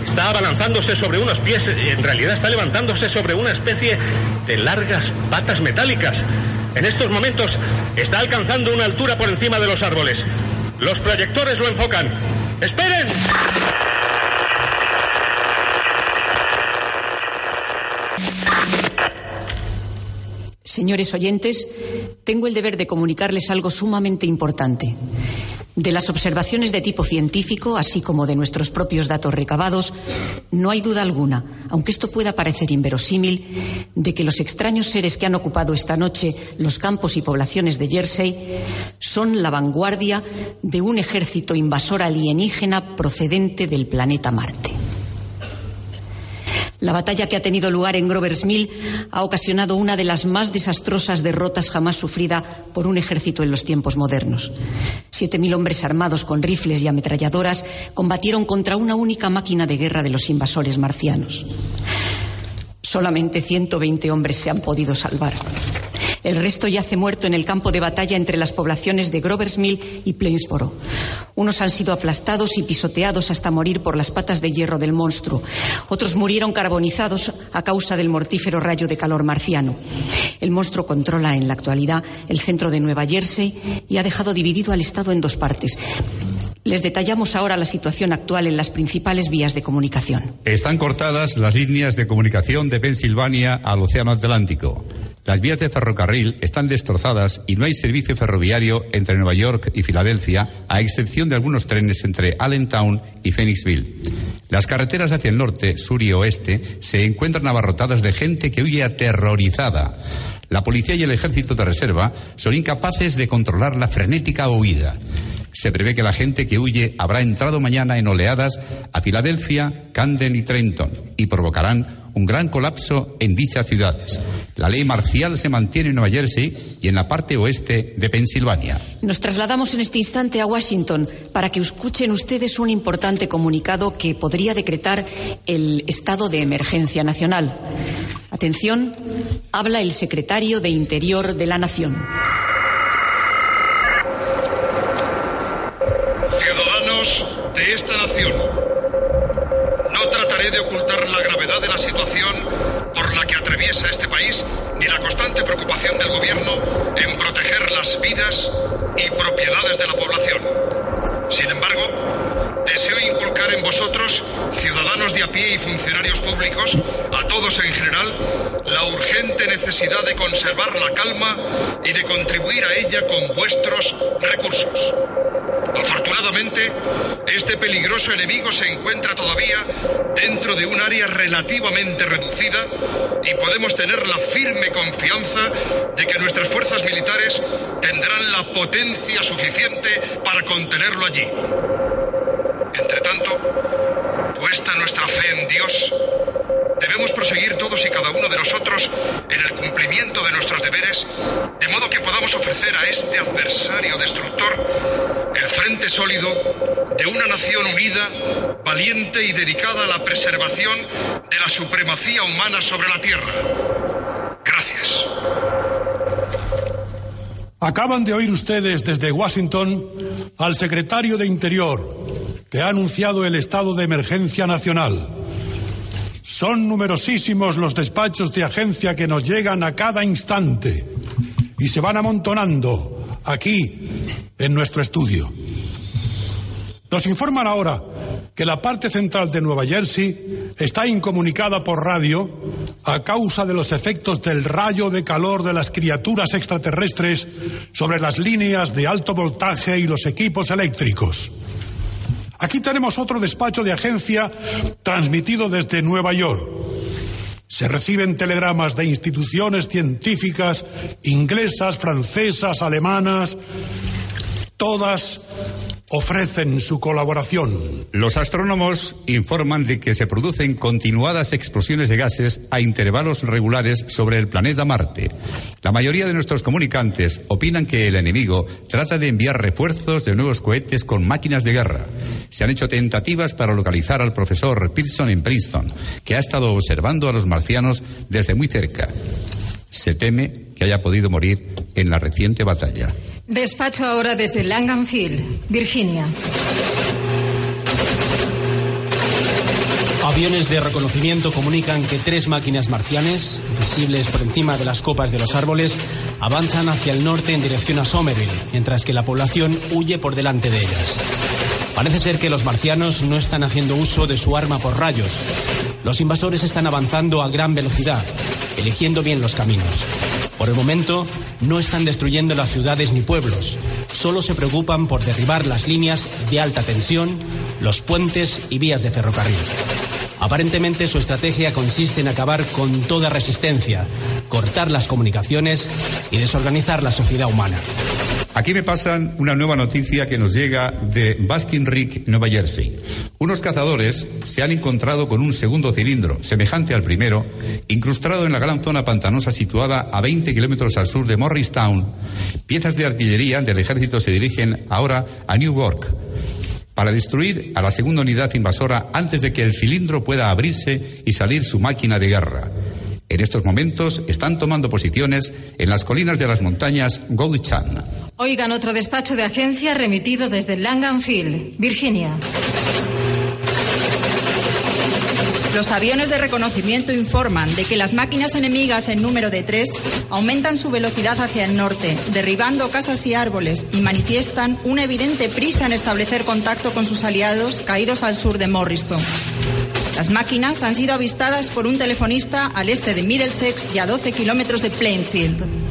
Está abalanzándose sobre unos pies, en realidad está levantándose sobre una especie de largas patas metálicas. En estos momentos está alcanzando una altura por encima de los árboles. Los proyectores lo enfocan. ¡Esperen! Señores oyentes, tengo el deber de comunicarles algo sumamente importante. De las observaciones de tipo científico, así como de nuestros propios datos recabados, no hay duda alguna, aunque esto pueda parecer inverosímil, de que los extraños seres que han ocupado esta noche los campos y poblaciones de Jersey son la vanguardia de un ejército invasor alienígena procedente del planeta Marte. La batalla que ha tenido lugar en Grover's Mill ha ocasionado una de las más desastrosas derrotas jamás sufrida por un ejército en los tiempos modernos. Siete mil hombres armados con rifles y ametralladoras combatieron contra una única máquina de guerra de los invasores marcianos. Solamente 120 hombres se han podido salvar. El resto yace muerto en el campo de batalla entre las poblaciones de Grover's Mill y Plainsboro. Unos han sido aplastados y pisoteados hasta morir por las patas de hierro del monstruo. Otros murieron carbonizados a causa del mortífero rayo de calor marciano. El monstruo controla en la actualidad el centro de Nueva Jersey y ha dejado dividido al Estado en dos partes. Les detallamos ahora la situación actual en las principales vías de comunicación. Están cortadas las líneas de comunicación de Pensilvania al Océano Atlántico. Las vías de ferrocarril están destrozadas y no hay servicio ferroviario entre Nueva York y Filadelfia, a excepción de algunos trenes entre Allentown y Phoenixville. Las carreteras hacia el norte, sur y oeste se encuentran abarrotadas de gente que huye aterrorizada. La policía y el ejército de reserva son incapaces de controlar la frenética huida. Se prevé que la gente que huye habrá entrado mañana en oleadas a Filadelfia, Camden y Trenton y provocarán un gran colapso en dichas ciudades. La ley marcial se mantiene en Nueva Jersey y en la parte oeste de Pensilvania. Nos trasladamos en este instante a Washington para que escuchen ustedes un importante comunicado que podría decretar el estado de emergencia nacional. Atención, habla el secretario de Interior de la Nación. De esta nación, no trataré de ocultar la gravedad de la situación por la que atraviesa este país ni la constante preocupación del gobierno en proteger las vidas y propiedades de la población. Sin embargo, deseo inculcar en vosotros, ciudadanos de a pie y funcionarios públicos, a todos en general, la urgente necesidad de conservar la calma y de contribuir a ella con vuestros recursos. Afortunadamente, este peligroso enemigo se encuentra todavía dentro de un área relativamente reducida y podemos tener la firme confianza de que nuestras fuerzas militares tendrán la potencia suficiente para contenerlo allí. Entre tanto, puesta nuestra fe en Dios, debemos proseguir todos y cada uno de nosotros en el cumplimiento de nuestros deberes, de modo que podamos ofrecer a este adversario destructor el frente sólido de una nación unida, valiente y dedicada a la preservación de la supremacía humana sobre la Tierra. Gracias. Acaban de oír ustedes desde Washington al secretario de Interior, que ha anunciado el estado de emergencia nacional. Son numerosísimos los despachos de agencia que nos llegan a cada instante y se van amontonando aquí, en nuestro estudio. Nos informan ahora que la parte central de Nueva Jersey está incomunicada por radio a causa de los efectos del rayo de calor de las criaturas extraterrestres sobre las líneas de alto voltaje y los equipos eléctricos. Aquí tenemos otro despacho de agencia transmitido desde Nueva York. Se reciben telegramas de instituciones científicas inglesas, francesas, alemanas, todas ofrecen su colaboración. Los astrónomos informan de que se producen continuadas explosiones de gases a intervalos regulares sobre el planeta Marte. La mayoría de nuestros comunicantes opinan que el enemigo trata de enviar refuerzos de nuevos cohetes con máquinas de guerra. Se han hecho tentativas para localizar al profesor Pearson en Princeton, que ha estado observando a los marcianos desde muy cerca. Se teme que haya podido morir en la reciente batalla. Despacho ahora desde Langanfield, Virginia. Aviones de reconocimiento comunican que tres máquinas marcianes, visibles por encima de las copas de los árboles, avanzan hacia el norte en dirección a Somerville, mientras que la población huye por delante de ellas. Parece ser que los marcianos no están haciendo uso de su arma por rayos. Los invasores están avanzando a gran velocidad, eligiendo bien los caminos. Por el momento, no están destruyendo las ciudades ni pueblos. Solo se preocupan por derribar las líneas de alta tensión, los puentes y vías de ferrocarril. Aparentemente su estrategia consiste en acabar con toda resistencia, cortar las comunicaciones y desorganizar la sociedad humana. Aquí me pasan una nueva noticia que nos llega de Baskin Ridge, Nueva Jersey. Unos cazadores se han encontrado con un segundo cilindro, semejante al primero, incrustado en la gran zona pantanosa situada a 20 kilómetros al sur de Morristown. Piezas de artillería del ejército se dirigen ahora a New York para destruir a la segunda unidad invasora antes de que el cilindro pueda abrirse y salir su máquina de guerra. En estos momentos están tomando posiciones en las colinas de las montañas Goldchan. Oigan otro despacho de agencia remitido desde Langanfield, Virginia. Los aviones de reconocimiento informan de que las máquinas enemigas en número de tres aumentan su velocidad hacia el norte, derribando casas y árboles, y manifiestan una evidente prisa en establecer contacto con sus aliados caídos al sur de Morriston. Las máquinas han sido avistadas por un telefonista al este de Middlesex y a 12 kilómetros de Plainfield.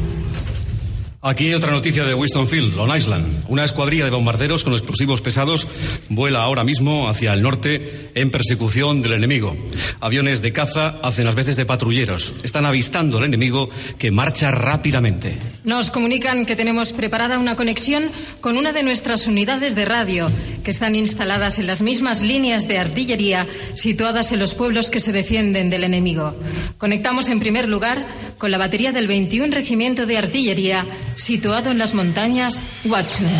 Aquí hay otra noticia de Winstonfield, Long Island. Una escuadrilla de bombarderos con explosivos pesados vuela ahora mismo hacia el norte en persecución del enemigo. Aviones de caza hacen las veces de patrulleros. Están avistando al enemigo que marcha rápidamente. Nos comunican que tenemos preparada una conexión con una de nuestras unidades de radio, que están instaladas en las mismas líneas de artillería situadas en los pueblos que se defienden del enemigo. Conectamos en primer lugar con la batería del 21 Regimiento de Artillería situado en las montañas Watchung.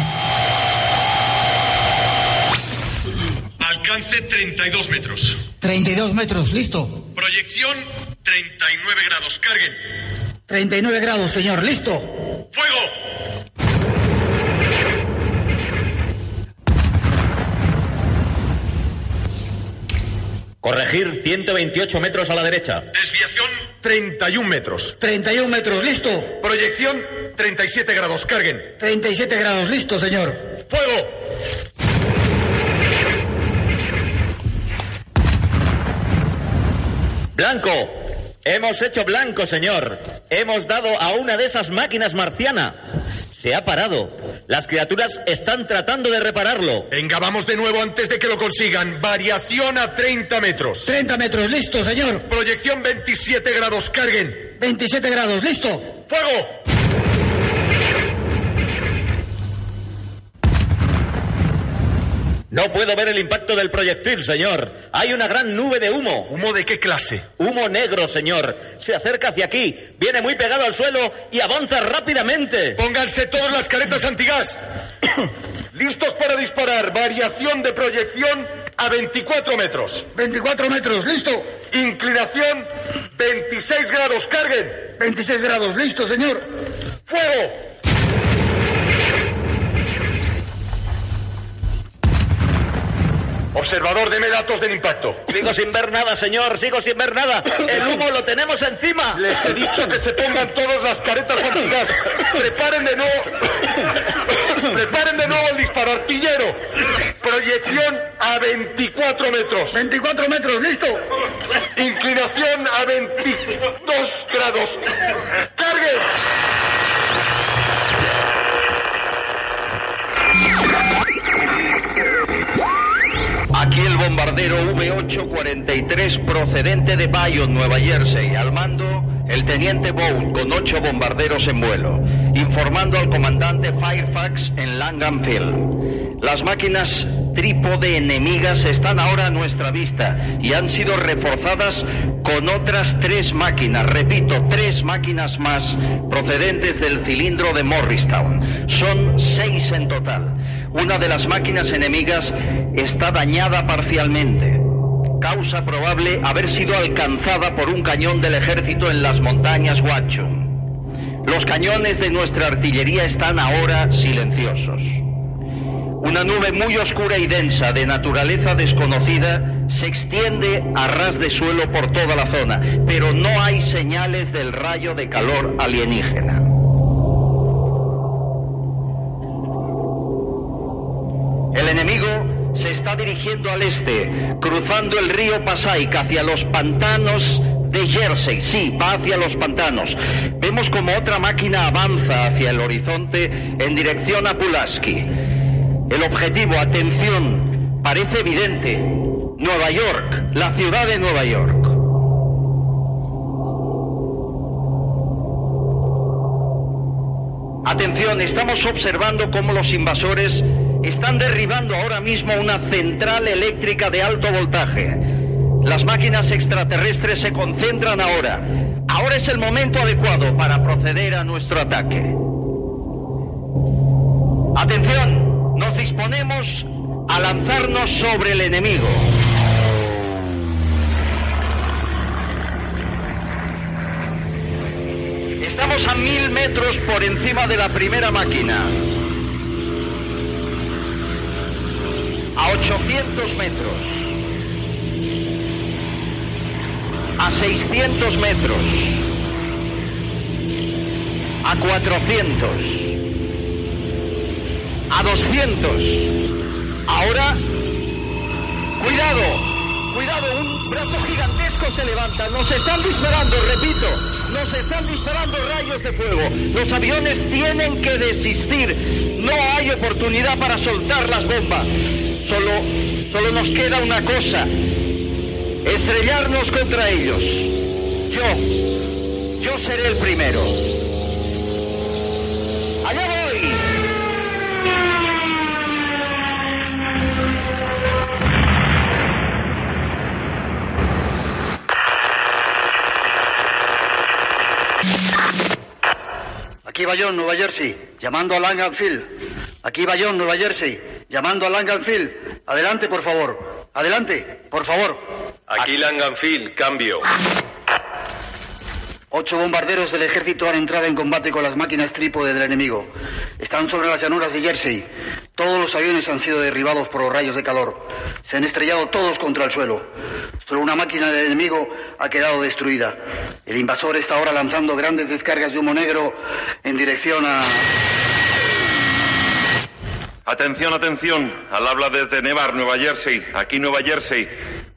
Alcance 32 metros. 32 metros, listo. Proyección 39 grados. Carguen. 39 grados, señor, listo. ¡Fuego! Corregir 128 metros a la derecha. Desviación 31 metros. 31 metros, listo. Proyección 37 grados. Carguen. 37 grados, listo, señor. ¡Fuego! Blanco. Hemos hecho blanco, señor. Hemos dado a una de esas máquinas marciana. Se ha parado. Las criaturas están tratando de repararlo. Venga, vamos de nuevo antes de que lo consigan. Variación a 30 metros. 30 metros, listo, señor. Proyección 27 grados. Carguen. 27 grados, listo. ¡Fuego! No puedo ver el impacto del proyectil, señor. Hay una gran nube de humo. ¿Humo de qué clase? Humo negro, señor. Se acerca hacia aquí, viene muy pegado al suelo y avanza rápidamente. Pónganse todas las caretas antigas. Listos para disparar. Variación de proyección a 24 metros. 24 metros, listo. Inclinación 26 grados, carguen. 26 grados, listo, señor. ¡Fuego! Observador, deme datos del impacto. Sigo sin ver nada, señor, sigo sin ver nada. El humo lo tenemos encima. Les he dicho que se pongan todos las caretas antigas. Preparen de nuevo. Preparen de nuevo el disparo artillero. Proyección a 24 metros. 24 metros, listo. Inclinación a 22 grados. ¡Carguen! Aquí el bombardero V-843 procedente de Bayonne, Nueva Jersey, al mando el teniente Bone con ocho bombarderos en vuelo, informando al comandante Fairfax en Langham Field. Las máquinas trípode enemigas están ahora a nuestra vista y han sido reforzadas con otras tres máquinas, repito, tres máquinas más procedentes del cilindro de Morristown. Son seis en total. Una de las máquinas enemigas está dañada parcialmente. Causa probable haber sido alcanzada por un cañón del ejército en las montañas Watchung. Los cañones de nuestra artillería están ahora silenciosos. Una nube muy oscura y densa de naturaleza desconocida se extiende a ras de suelo por toda la zona, pero no hay señales del rayo de calor alienígena. El enemigo se está dirigiendo al este, cruzando el río Pasaic hacia los pantanos de Jersey. Sí, va hacia los pantanos. Vemos como otra máquina avanza hacia el horizonte en dirección a Pulaski. El objetivo, atención, parece evidente. Nueva York, la ciudad de Nueva York. Atención, estamos observando cómo los invasores están derribando ahora mismo una central eléctrica de alto voltaje. Las máquinas extraterrestres se concentran ahora. Ahora es el momento adecuado para proceder a nuestro ataque. Atención, nos disponemos a lanzarnos sobre el enemigo. Estamos a mil metros por encima de la primera máquina. 800 metros. A 600 metros. A 400. A 200. Ahora, cuidado, cuidado, un brazo gigantesco se levanta. Nos están disparando, repito, nos están disparando rayos de fuego. Los aviones tienen que desistir. No hay oportunidad para soltar las bombas. Solo, solo nos queda una cosa. Estrellarnos contra ellos. Yo, yo seré el primero. Aquí Bayonne, Nueva Jersey, llamando a Langham Field. Aquí Bayonne, Nueva Jersey, llamando a Langham Field. Adelante, por favor. Adelante, por favor. Aquí Langanfield, cambio. Ocho bombarderos del ejército han entrado en combate con las máquinas trípode del enemigo. Están sobre las llanuras de Jersey. Todos los aviones han sido derribados por los rayos de calor. Se han estrellado todos contra el suelo. Solo una máquina del enemigo ha quedado destruida. El invasor está ahora lanzando grandes descargas de humo negro en dirección a... Atención, atención. Al habla desde Nevar, Nueva Jersey. Aquí Nueva Jersey.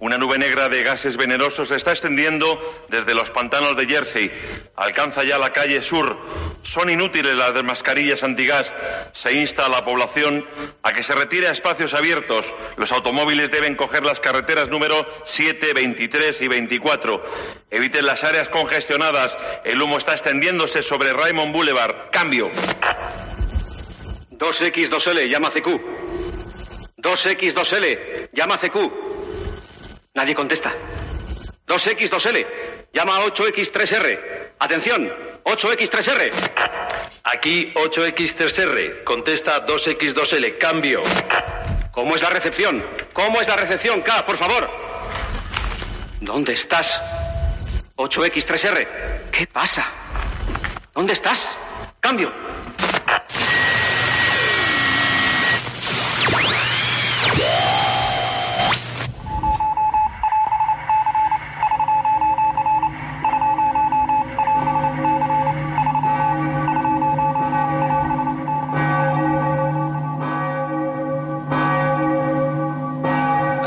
Una nube negra de gases venenosos se está extendiendo desde los pantanos de Jersey. Alcanza ya la calle sur. Son inútiles las mascarillas antigas. Se insta a la población a que se retire a espacios abiertos. Los automóviles deben coger las carreteras número 7, 23 y 24. Eviten las áreas congestionadas. El humo está extendiéndose sobre Raymond Boulevard. Cambio. 2X2L, llama CQ. 2X2L, llama CQ. Nadie contesta. 2X2L, llama a 8X3R. Atención, 8X3R. Aquí 8X3R. Contesta 2X2L. Cambio. ¿Cómo es la recepción? ¿Cómo es la recepción, K, por favor? ¿Dónde estás? 8X3R. ¿Qué pasa? ¿Dónde estás? Cambio.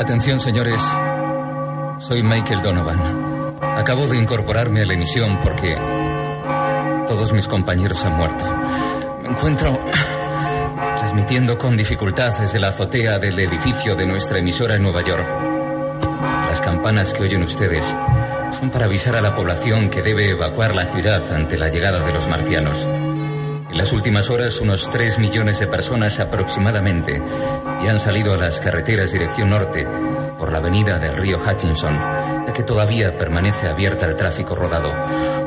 Atención, señores. Soy Michael Donovan. Acabo de incorporarme a la emisión porque todos mis compañeros han muerto. Me encuentro transmitiendo con dificultad desde la azotea del edificio de nuestra emisora en Nueva York. Las campanas que oyen ustedes son para avisar a la población que debe evacuar la ciudad ante la llegada de los marcianos. En las últimas horas, unos 3 millones de personas aproximadamente ya han salido a las carreteras dirección norte por la avenida del río Hutchinson, ya que todavía permanece abierta el tráfico rodado.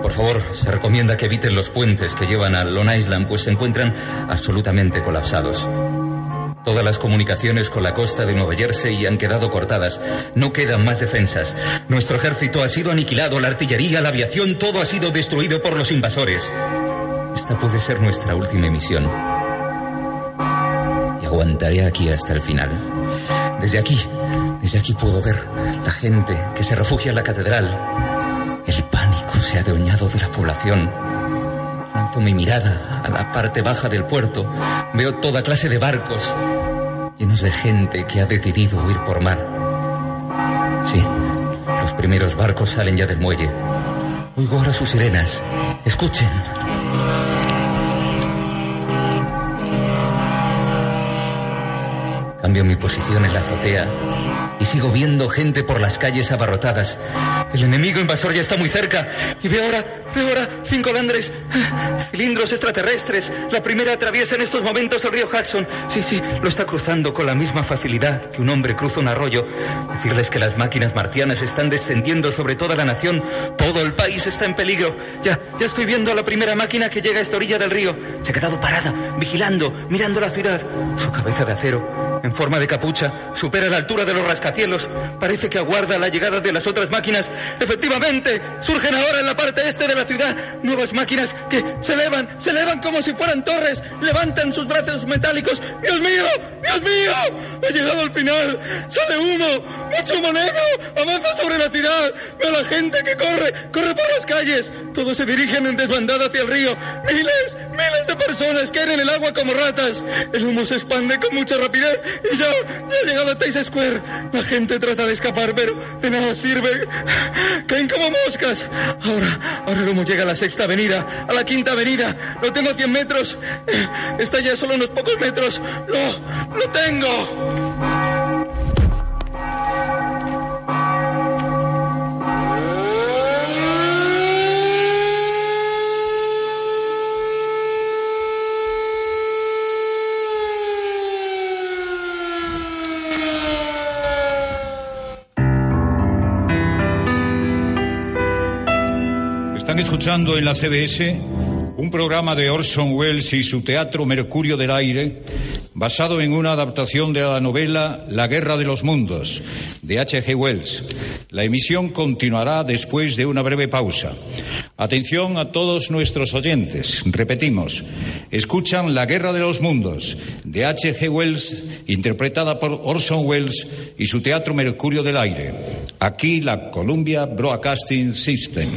Por favor, se recomienda que eviten los puentes que llevan a Long Island, pues se encuentran absolutamente colapsados. Todas las comunicaciones con la costa de Nueva Jersey han quedado cortadas. No quedan más defensas. Nuestro ejército ha sido aniquilado, la artillería, la aviación, todo ha sido destruido por los invasores. Esta puede ser nuestra última emisión. Aguantaré aquí hasta el final. Desde aquí, desde aquí puedo ver la gente que se refugia en la catedral. El pánico se ha adueñado de la población. Lanzo mi mirada a la parte baja del puerto. Veo toda clase de barcos llenos de gente que ha decidido huir por mar. Sí, los primeros barcos salen ya del muelle. Oigo ahora sus sirenas. Escuchen. Cambio mi posición en la azotea y sigo viendo gente por las calles abarrotadas. El enemigo invasor ya está muy cerca. Y veo ahora, veo ahora cinco landres, cilindros extraterrestres. La primera atraviesa en estos momentos el río Hudson. Sí, sí, lo está cruzando con la misma facilidad que un hombre cruza un arroyo. Decirles que las máquinas marcianas están descendiendo sobre toda la nación. Todo el país está en peligro. Ya, ya estoy viendo a la primera máquina que llega a esta orilla del río. Se ha quedado parada, vigilando, mirando la ciudad. Su cabeza de acero, en forma de capucha, supera la altura de los rascacielos. Parece que aguarda la llegada de las otras máquinas. Efectivamente, surgen ahora en la parte este de la ciudad nuevas máquinas que se elevan, se elevan como si fueran torres, levantan sus brazos metálicos. ¡Dios mío! ¡Dios mío! Ha llegado al final. Sale humo, mucho humo negro. Avanza sobre la ciudad. Veo a la gente que corre, corre por las calles. Todos se dirigen en desbandada hacia el río. Miles, miles de personas caen en el agua como ratas. El humo se expande con mucha rapidez y ya, ya ha llegado a Times Square. Gente trata de escapar, pero de nada sirve. Caen como moscas. Ahora, ahora el llega a la sexta avenida, a la quinta avenida. Lo tengo a 100 metros. Está ya solo unos pocos metros. Lo, lo tengo. Escuchando en la CBS un programa de Orson Welles y su teatro Mercurio del Aire, basado en una adaptación de la novela La Guerra de los Mundos, de H.G. Wells. La emisión continuará después de una breve pausa. Atención a todos nuestros oyentes. Repetimos, escuchan La Guerra de los Mundos, de H.G. Wells, interpretada por Orson Welles y su teatro Mercurio del Aire. Aquí la Columbia Broadcasting System.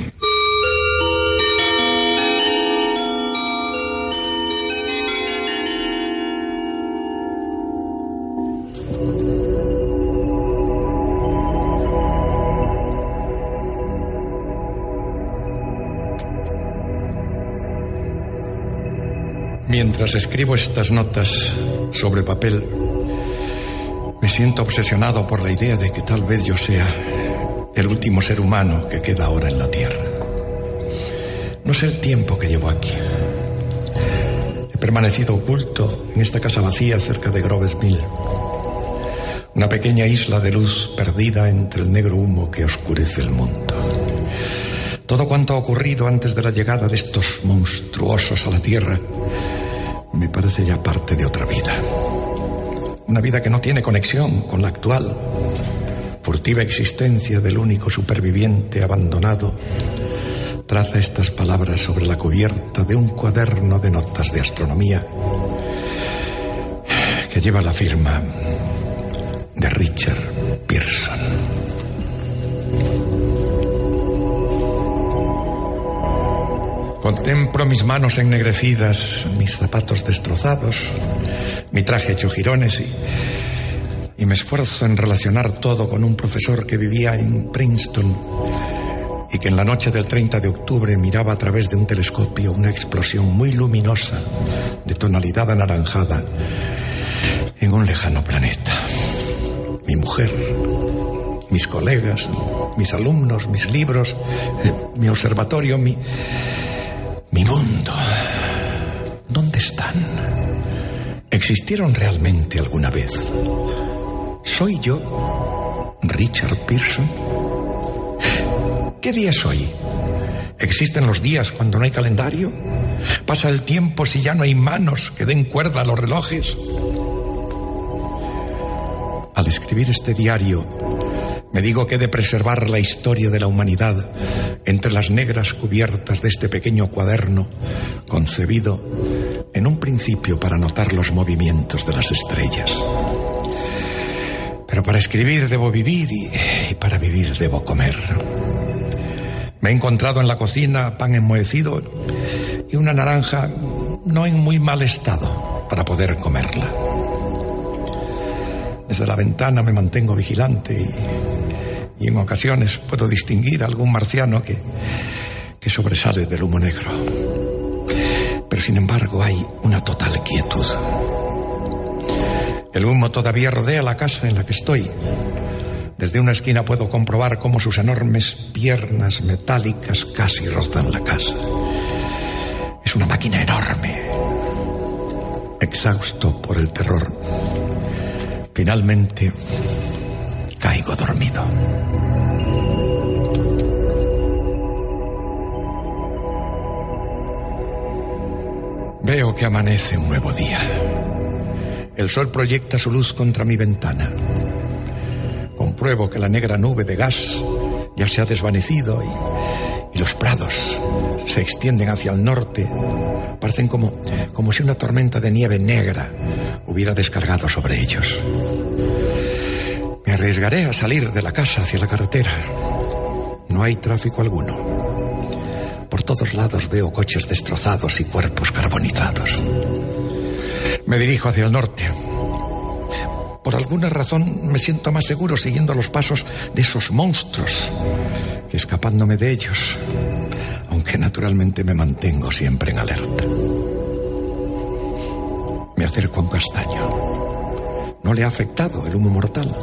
Mientras escribo estas notas sobre papel, me siento obsesionado por la idea de que tal vez yo sea el último ser humano que queda ahora en la Tierra. No sé el tiempo que llevo aquí. He permanecido oculto en esta casa vacía cerca de Groves Mill. Una pequeña isla de luz perdida entre el negro humo que oscurece el mundo. Todo cuanto ha ocurrido antes de la llegada de estos monstruosos a la Tierra me parece ya parte de otra vida. Una vida que no tiene conexión con la actual, furtiva existencia del único superviviente abandonado, traza estas palabras sobre la cubierta de un cuaderno de notas de astronomía que lleva la firma de Richard Pearson. Contemplo mis manos ennegrecidas, mis zapatos destrozados, mi traje hecho jirones y, y me esfuerzo en relacionar todo con un profesor que vivía en Princeton y que en la noche del 30 de octubre miraba a través de un telescopio una explosión muy luminosa de tonalidad anaranjada en un lejano planeta. Mi mujer, mis colegas, mis alumnos, mis libros, eh, mi observatorio, mi, mi mundo. ¿Dónde están? ¿Existieron realmente alguna vez? ¿Soy yo Richard Pearson? ¿Qué día es hoy? ¿Existen los días cuando no hay calendario? ¿Pasa el tiempo si ya no hay manos que den cuerda a los relojes? Al escribir este diario, me digo que he de preservar la historia de la humanidad entre las negras cubiertas de este pequeño cuaderno, concebido en un principio para notar los movimientos de las estrellas. Pero para escribir debo vivir y, para vivir debo comer. Me he encontrado en la cocina pan enmohecido y una naranja no en muy mal estado para poder comerla. Desde la ventana me mantengo vigilante y, en ocasiones puedo distinguir a algún marciano que, que sobresale del humo negro. Pero sin embargo hay una total quietud. El humo todavía rodea la casa en la que estoy. Desde una esquina puedo comprobar cómo sus enormes piernas metálicas casi rozan la casa. Es una máquina enorme. Exhausto por el terror, finalmente caigo dormido. Veo que amanece un nuevo día. El sol proyecta su luz contra mi ventana. Compruebo que la negra nube de gas ya se ha desvanecido y, los prados se extienden hacia el norte. Parecen como, como si una tormenta de nieve negra hubiera descargado sobre ellos. Me arriesgaré a salir de la casa hacia la carretera. No hay tráfico alguno. Por todos lados veo coches destrozados y cuerpos carbonizados. Me dirijo hacia el norte. Por alguna razón me siento más seguro siguiendo los pasos de esos monstruos que escapándome de ellos, aunque naturalmente me mantengo siempre en alerta. Me acerco a un castaño. No le ha afectado el humo mortal.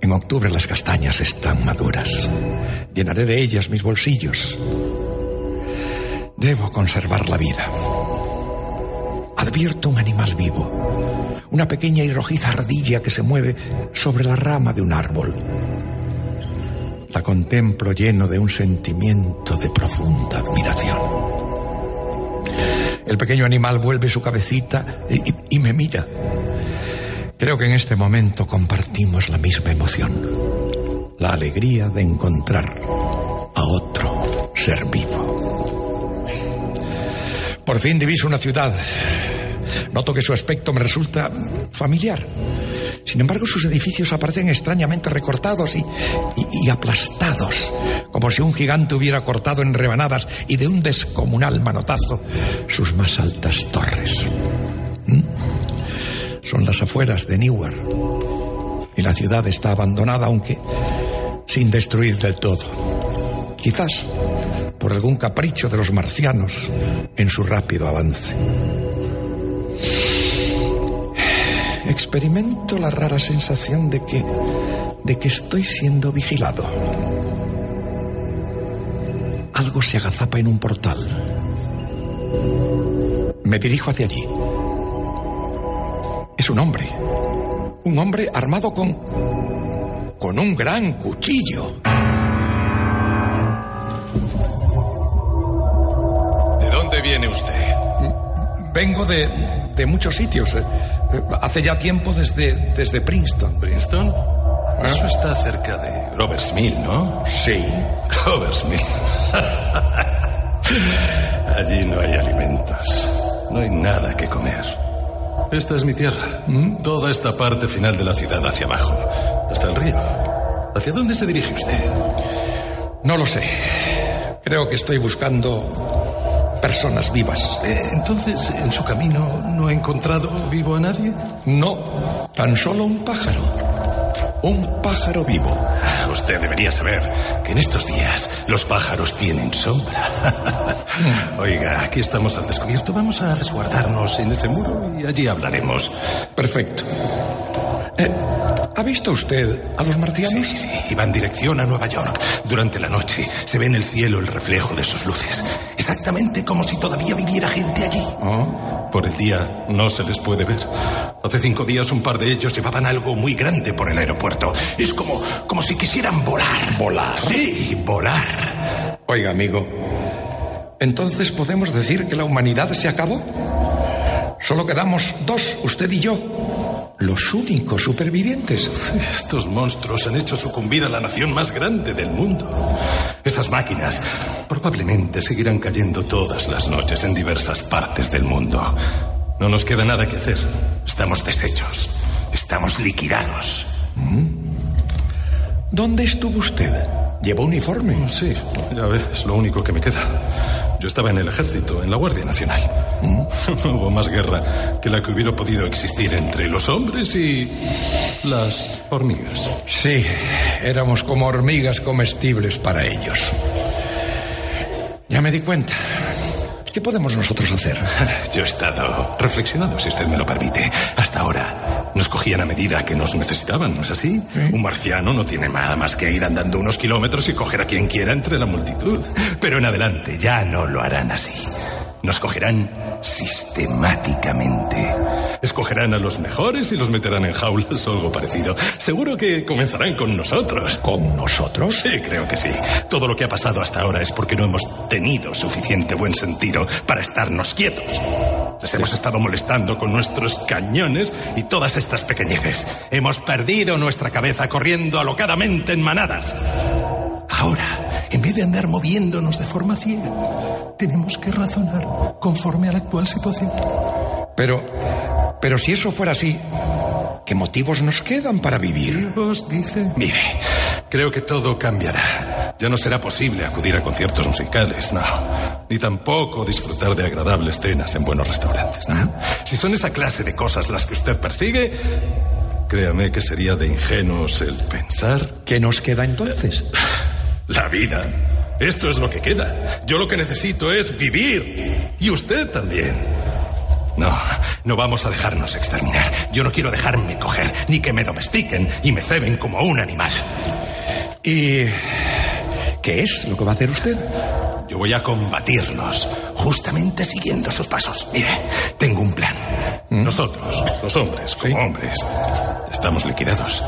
En octubre las castañas están maduras. Llenaré de ellas mis bolsillos. Debo conservar la vida. Advierto un animal vivo, una pequeña y rojiza ardilla que se mueve sobre la rama de un árbol. La contemplo lleno de un sentimiento de profunda admiración. El pequeño animal vuelve su cabecita y, y, me mira. Creo que en este momento compartimos la misma emoción, la alegría de encontrar a otro ser vivo. Por fin diviso una ciudad. Noto que su aspecto me resulta familiar. Sin embargo, sus edificios aparecen extrañamente recortados y, aplastados, como si un gigante hubiera cortado en rebanadas y de un descomunal manotazo sus más altas torres. ¿Mm? Son las afueras de Newark. Y la ciudad está abandonada, aunque sin destruir del todo. Quizás por algún capricho de los marcianos en su rápido avance. Experimento la rara sensación de que de que estoy siendo vigilado. Algo se agazapa en un portal. Me dirijo hacia allí. Es un hombre. Un hombre armado con con un gran cuchillo. ¿De dónde viene usted? Vengo de, de muchos sitios. Eh, eh, Hace ya tiempo desde, desde Princeton. ¿Princeton? ¿Ah? Eso está cerca de Grover's Mill, ¿no? Sí. Grover's Mill. Allí no hay alimentos. No hay nada que comer. Esta es mi tierra. Toda esta parte final de la ciudad hacia abajo. Hasta el río. ¿Hacia dónde se dirige usted? No lo sé. Creo que estoy buscando personas vivas. Eh, entonces, en su camino no ha encontrado vivo a nadie. No, tan solo un pájaro. Un pájaro vivo. Ah, Usted debería saber que en estos días los pájaros tienen sombra. Oiga, aquí estamos al descubierto. Vamos a resguardarnos en ese muro y allí hablaremos. Perfecto. ¿Ha visto usted a los marcianos? Sí, sí, sí. Y van dirección a Nueva York. Durante la noche se ve en el cielo el reflejo de sus luces. Exactamente como si todavía viviera gente allí. Por el día no se les puede ver. Hace cinco días un par de ellos llevaban algo muy grande por el aeropuerto. Es como, como si quisieran volar. ¿Volar? Sí, volar. Oiga, amigo. ¿Entonces podemos decir que la humanidad se acabó? Solo quedamos dos, usted y yo. Los únicos supervivientes. Estos monstruos han hecho sucumbir a la nación más grande del mundo. Esas máquinas probablemente seguirán cayendo todas las noches en diversas partes del mundo. No nos queda nada que hacer. Estamos deshechos. Estamos liquidados. ¿Dónde estuvo usted? ¿Llevó uniforme? Sí, ya ves, es lo único que me queda. Yo estaba en el ejército, en la Guardia Nacional. No hubo más guerra que la que hubiera podido existir entre los hombres y las hormigas. Sí, éramos como hormigas comestibles para ellos. Ya me di cuenta. ¿Qué podemos nosotros hacer? Yo he estado reflexionando, si usted me lo permite. Hasta ahora nos cogían a medida que nos necesitaban, ¿no es así? Un marciano no tiene nada más que ir andando unos kilómetros y coger a quien quiera entre la multitud. Pero en adelante ya no lo harán así. Nos cogerán sistemáticamente. Escogerán a los mejores y los meterán en jaulas o algo parecido. Seguro que comenzarán con nosotros. ¿Con nosotros? Sí, creo que sí. Todo lo que ha pasado hasta ahora es porque no hemos tenido suficiente buen sentido para estarnos quietos. Les hemos estado molestando con nuestros cañones y todas estas pequeñeces. Hemos perdido nuestra cabeza corriendo alocadamente en manadas. Ahora, en vez de andar moviéndonos de forma ciega, tenemos que razonar conforme a la actual situación. Pero, pero si eso fuera así, ¿qué motivos nos quedan para vivir? ¿Os dice? Mire, creo que todo cambiará. Ya no será posible acudir a conciertos musicales, no. Ni tampoco disfrutar de agradables cenas en buenos restaurantes, ¿no? Si son esa clase de cosas las que usted persigue, créame que sería de ingenuos el pensar. ¿Qué nos queda entonces? La vida. Esto es lo que queda. Yo lo que necesito es vivir. Y usted también. No, no vamos a dejarnos exterminar. Yo no quiero dejarme coger, ni que me domestiquen y me ceben como un animal. ¿Y qué es lo que va a hacer usted? Yo voy a combatirlos, justamente siguiendo sus pasos. Mire, tengo un plan. Nosotros, los hombres, como hombres, estamos liquidados.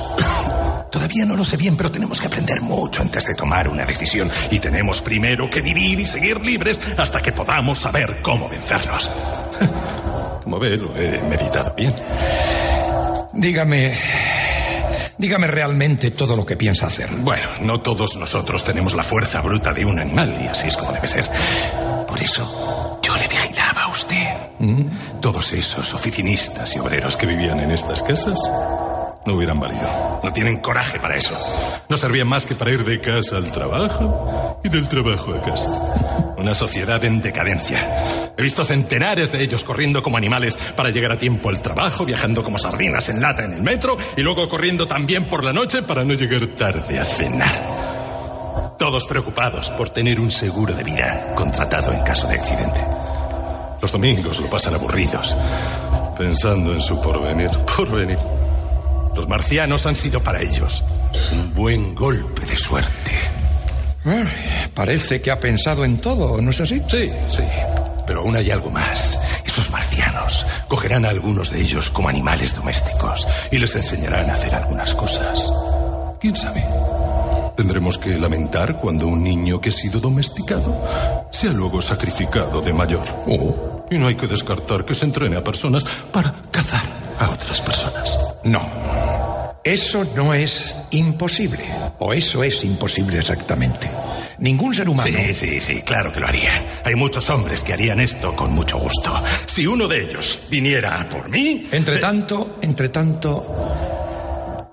Todavía no lo sé bien, pero tenemos que aprender mucho antes de tomar una decisión. Y tenemos primero que vivir y seguir libres hasta que podamos saber cómo vencerlos. Como ve, lo he meditado bien. Dígame. Dígame realmente todo lo que piensa hacer. Bueno, no todos nosotros tenemos la fuerza bruta de un animal, y así es como debe ser. Por eso, yo le vigilaba a usted. Todos esos oficinistas y obreros que vivían en estas casas no hubieran valido. No tienen coraje para eso. No servían más que para ir de casa al trabajo y del trabajo a casa. Una sociedad en decadencia. He visto centenares de ellos corriendo como animales para llegar a tiempo al trabajo, viajando como sardinas en lata en el metro y luego corriendo también por la noche para no llegar tarde a cenar. Todos preocupados por tener un seguro de vida contratado en caso de accidente. Los domingos lo pasan aburridos, pensando en su porvenir. Porvenir. Los marcianos han sido para ellos un buen golpe de suerte. Bueno, parece que ha pensado en todo, ¿no es así? Sí, sí. Pero aún hay algo más. Esos marcianos cogerán a algunos de ellos como animales domésticos y les enseñarán a hacer algunas cosas. ¿Quién sabe? Tendremos que lamentar cuando un niño que ha sido domesticado sea luego sacrificado de mayor. Y no hay que descartar que se entrene a personas para cazar a otras personas. No. Eso no es imposible. O eso es imposible exactamente. Ningún ser humano. Sí, sí, sí, claro que lo haría. Hay muchos hombres que harían esto con mucho gusto. Si uno de ellos viniera a por mí. Entre tanto, entre tanto.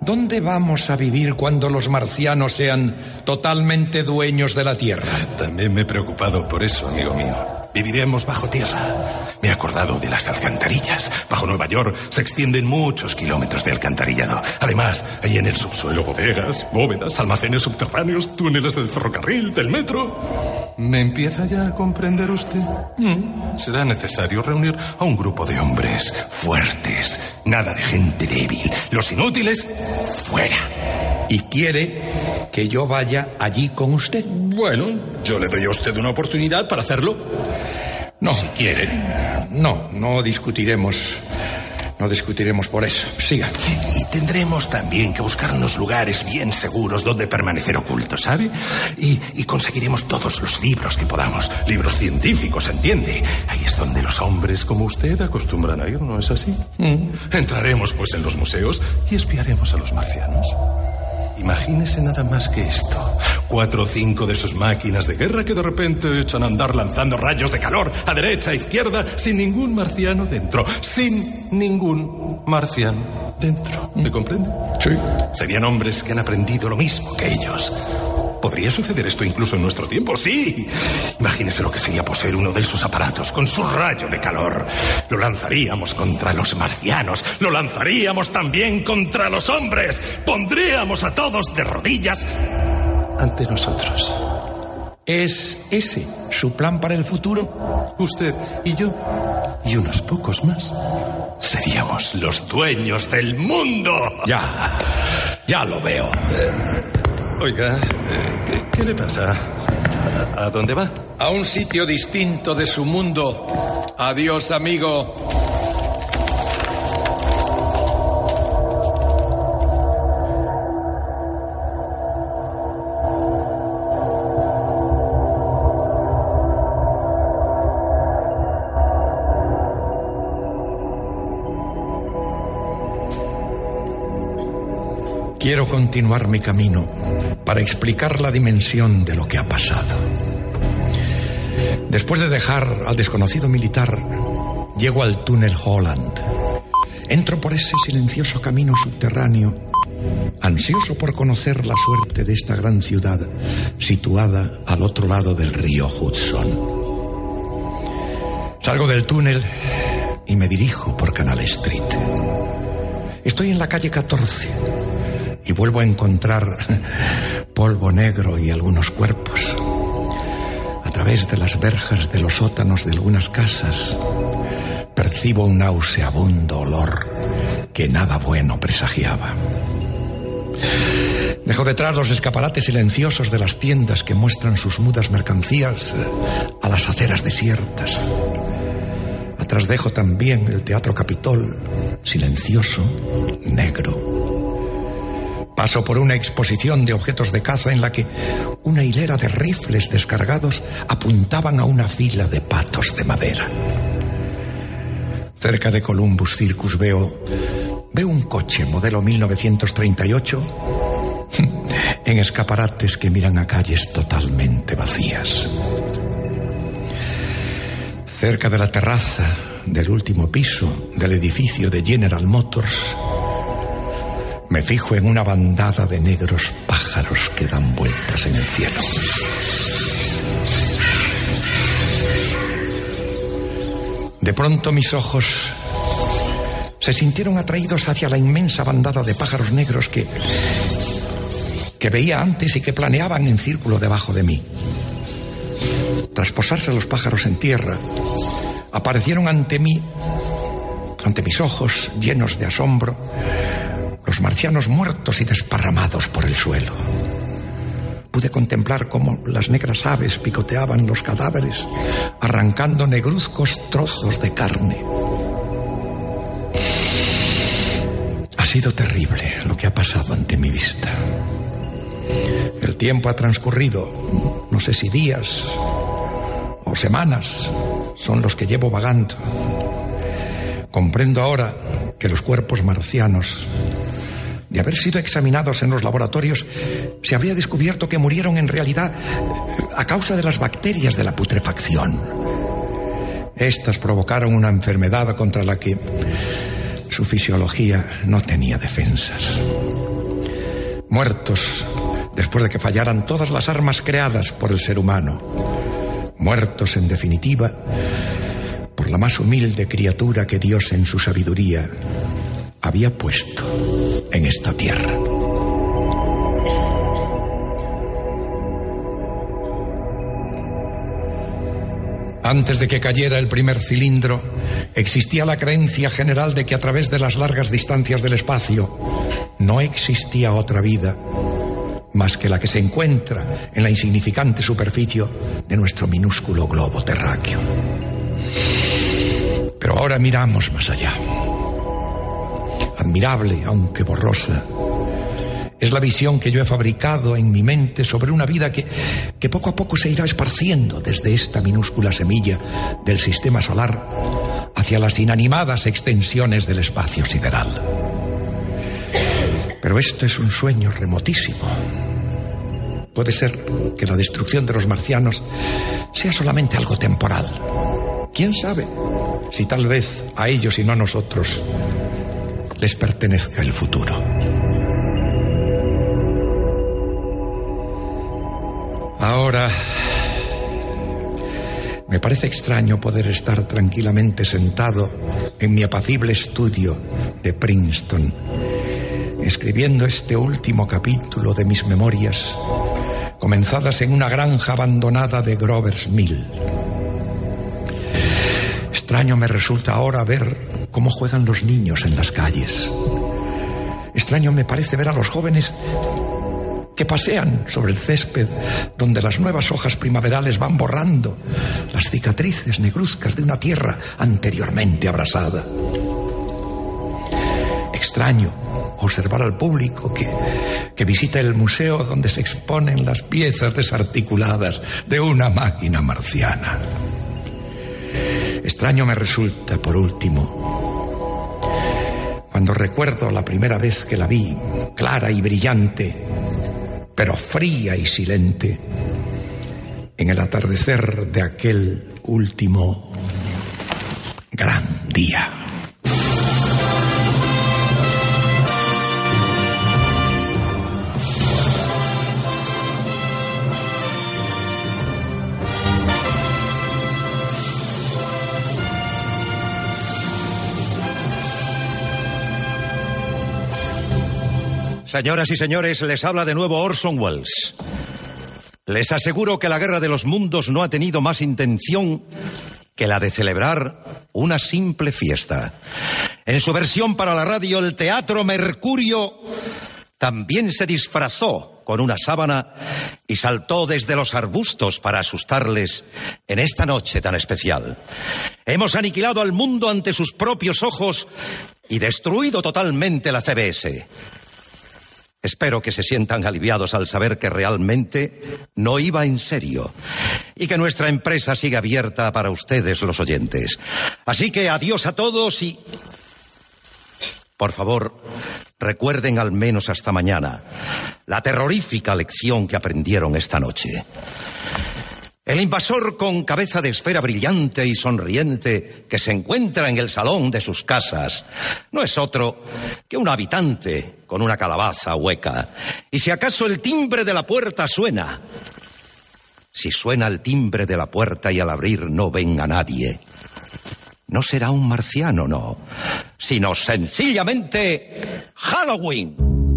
¿Dónde vamos a vivir cuando los marcianos sean totalmente dueños de la Tierra? También me he preocupado por eso, amigo mío. Viviremos bajo tierra. Me he acordado de las alcantarillas. Bajo Nueva York se extienden muchos kilómetros de alcantarillado. Además, hay en el subsuelo bodegas, bóvedas, almacenes subterráneos, túneles del ferrocarril, del metro. ¿Me empieza ya a comprender usted? Mm. Será necesario reunir a un grupo de hombres fuertes. Nada de gente débil. Los inútiles, fuera. ¿Y quiere que yo vaya allí con usted? Bueno, yo le doy a usted una oportunidad para hacerlo. No. Si quiere. No, no discutiremos. No discutiremos por eso. Siga. Y tendremos también que buscarnos lugares bien seguros donde permanecer ocultos, ¿sabe? Y, y, conseguiremos todos los libros que podamos. Libros científicos, ¿entiende? Ahí es donde los hombres como usted acostumbran a ir, ¿no es así? Mm. Entraremos pues en los museos y espiaremos a los marcianos. Imagínese nada más que esto. Cuatro o cinco de sus máquinas de guerra que de repente echan a andar lanzando rayos de calor a derecha, a izquierda, sin ningún marciano dentro. Sin ningún marciano dentro. ¿Me comprende? Sí. Serían hombres que han aprendido lo mismo que ellos. ¿Podría suceder esto incluso en nuestro tiempo? Sí. Imagínese lo que sería poseer uno de esos aparatos con su rayo de calor. Lo lanzaríamos contra los marcianos. Lo lanzaríamos también contra los hombres. Pondríamos a todos de rodillas ante nosotros. ¿Es ese su plan para el futuro? Usted y yo y unos pocos más. Seríamos los dueños del mundo. Ya, ya lo veo. Oiga, eh, ¿qué, ¿qué, le pasa? ¿A, ¿A, dónde va? A un sitio distinto de su mundo. Adiós, amigo. Quiero continuar mi camino para explicar la dimensión de lo que ha pasado. Después de dejar al desconocido militar, llego al túnel Holland. Entro por ese silencioso camino subterráneo, ansioso por conocer la suerte de esta gran ciudad situada al otro lado del río Hudson. Salgo del túnel y me dirijo por Canal Street. Estoy en la calle 14 y vuelvo a encontrar polvo negro y algunos cuerpos. A través de las verjas de los sótanos de algunas casas, percibo un nauseabundo olor que nada bueno presagiaba. Dejo detrás los escaparates silenciosos de las tiendas que muestran sus mudas mercancías a las aceras desiertas. Atrás dejo también el Teatro Capitol, silencioso, negro. Paso por una exposición de objetos de caza en la que una hilera de rifles descargados apuntaban a una fila de patos de madera. Cerca de Columbus Circus veo veo un coche modelo 1938 en escaparates que miran a calles totalmente vacías. Cerca de la terraza del último piso del edificio de General Motors me fijo en una bandada de negros pájaros que dan vueltas en el cielo. De pronto mis ojos se sintieron atraídos hacia la inmensa bandada de pájaros negros que que veía antes y que planeaban en círculo debajo de mí. Tras posarse los pájaros en tierra, aparecieron ante mí, ante mis ojos llenos de asombro, los marcianos muertos y desparramados por el suelo. Pude contemplar cómo las negras aves picoteaban los cadáveres, arrancando negruzcos trozos de carne. Ha sido terrible lo que ha pasado ante mi vista. El tiempo ha transcurrido, no sé si días o semanas son los que llevo vagando. Comprendo ahora que los cuerpos marcianos, de haber sido examinados en los laboratorios, se habría descubierto que murieron en realidad a causa de las bacterias de la putrefacción. Estas provocaron una enfermedad contra la que su fisiología no tenía defensas. Muertos después de que fallaran todas las armas creadas por el ser humano. Muertos, en definitiva, por la más humilde criatura que Dios en su sabiduría había puesto en esta tierra. Antes de que cayera el primer cilindro, existía la creencia general de que a través de las largas distancias del espacio no existía otra vida más que la que se encuentra en la insignificante superficie de nuestro minúsculo globo terráqueo. Pero ahora miramos más allá. Admirable, aunque borrosa, es la visión que yo he fabricado en mi mente sobre una vida que, que poco a poco se irá esparciendo desde esta minúscula semilla del sistema solar hacia las inanimadas extensiones del espacio sideral. Pero esto es un sueño remotísimo. Puede ser que la destrucción de los marcianos sea solamente algo temporal. ¿Quién sabe si tal vez a ellos y no a nosotros les pertenezca el futuro? Ahora, me parece extraño poder estar tranquilamente sentado en mi apacible estudio de Princeton, escribiendo este último capítulo de mis memorias, comenzadas en una granja abandonada de Grover's Mill. Extraño me resulta ahora ver cómo juegan los niños en las calles. Extraño me parece ver a los jóvenes que pasean sobre el césped donde las nuevas hojas primaverales van borrando las cicatrices negruzcas de una tierra anteriormente abrasada. Extraño observar al público que, que visita el museo donde se exponen las piezas desarticuladas de una máquina marciana. Extraño me resulta, por último, cuando recuerdo la primera vez que la vi, clara y brillante, pero fría y silente, en el atardecer de aquel último gran día. Señoras y señores, les habla de nuevo Orson Welles. Les aseguro que la guerra de los mundos no ha tenido más intención que la de celebrar una simple fiesta. En su versión para la radio, el Teatro Mercurio también se disfrazó con una sábana y saltó desde los arbustos para asustarles en esta noche tan especial. Hemos aniquilado al mundo ante sus propios ojos y destruido totalmente la CBS. Espero que se sientan aliviados al saber que realmente no iba en serio y que nuestra empresa sigue abierta para ustedes, los oyentes. Así que adiós a todos y... Por favor, recuerden al menos hasta mañana la terrorífica lección que aprendieron esta noche. El invasor con cabeza de esfera brillante y sonriente que se encuentra en el salón de sus casas no es otro que un habitante con una calabaza hueca. Y si acaso el timbre de la puerta suena, si suena el timbre de la puerta y al abrir no venga nadie, no será un marciano, no, sino sencillamente Halloween.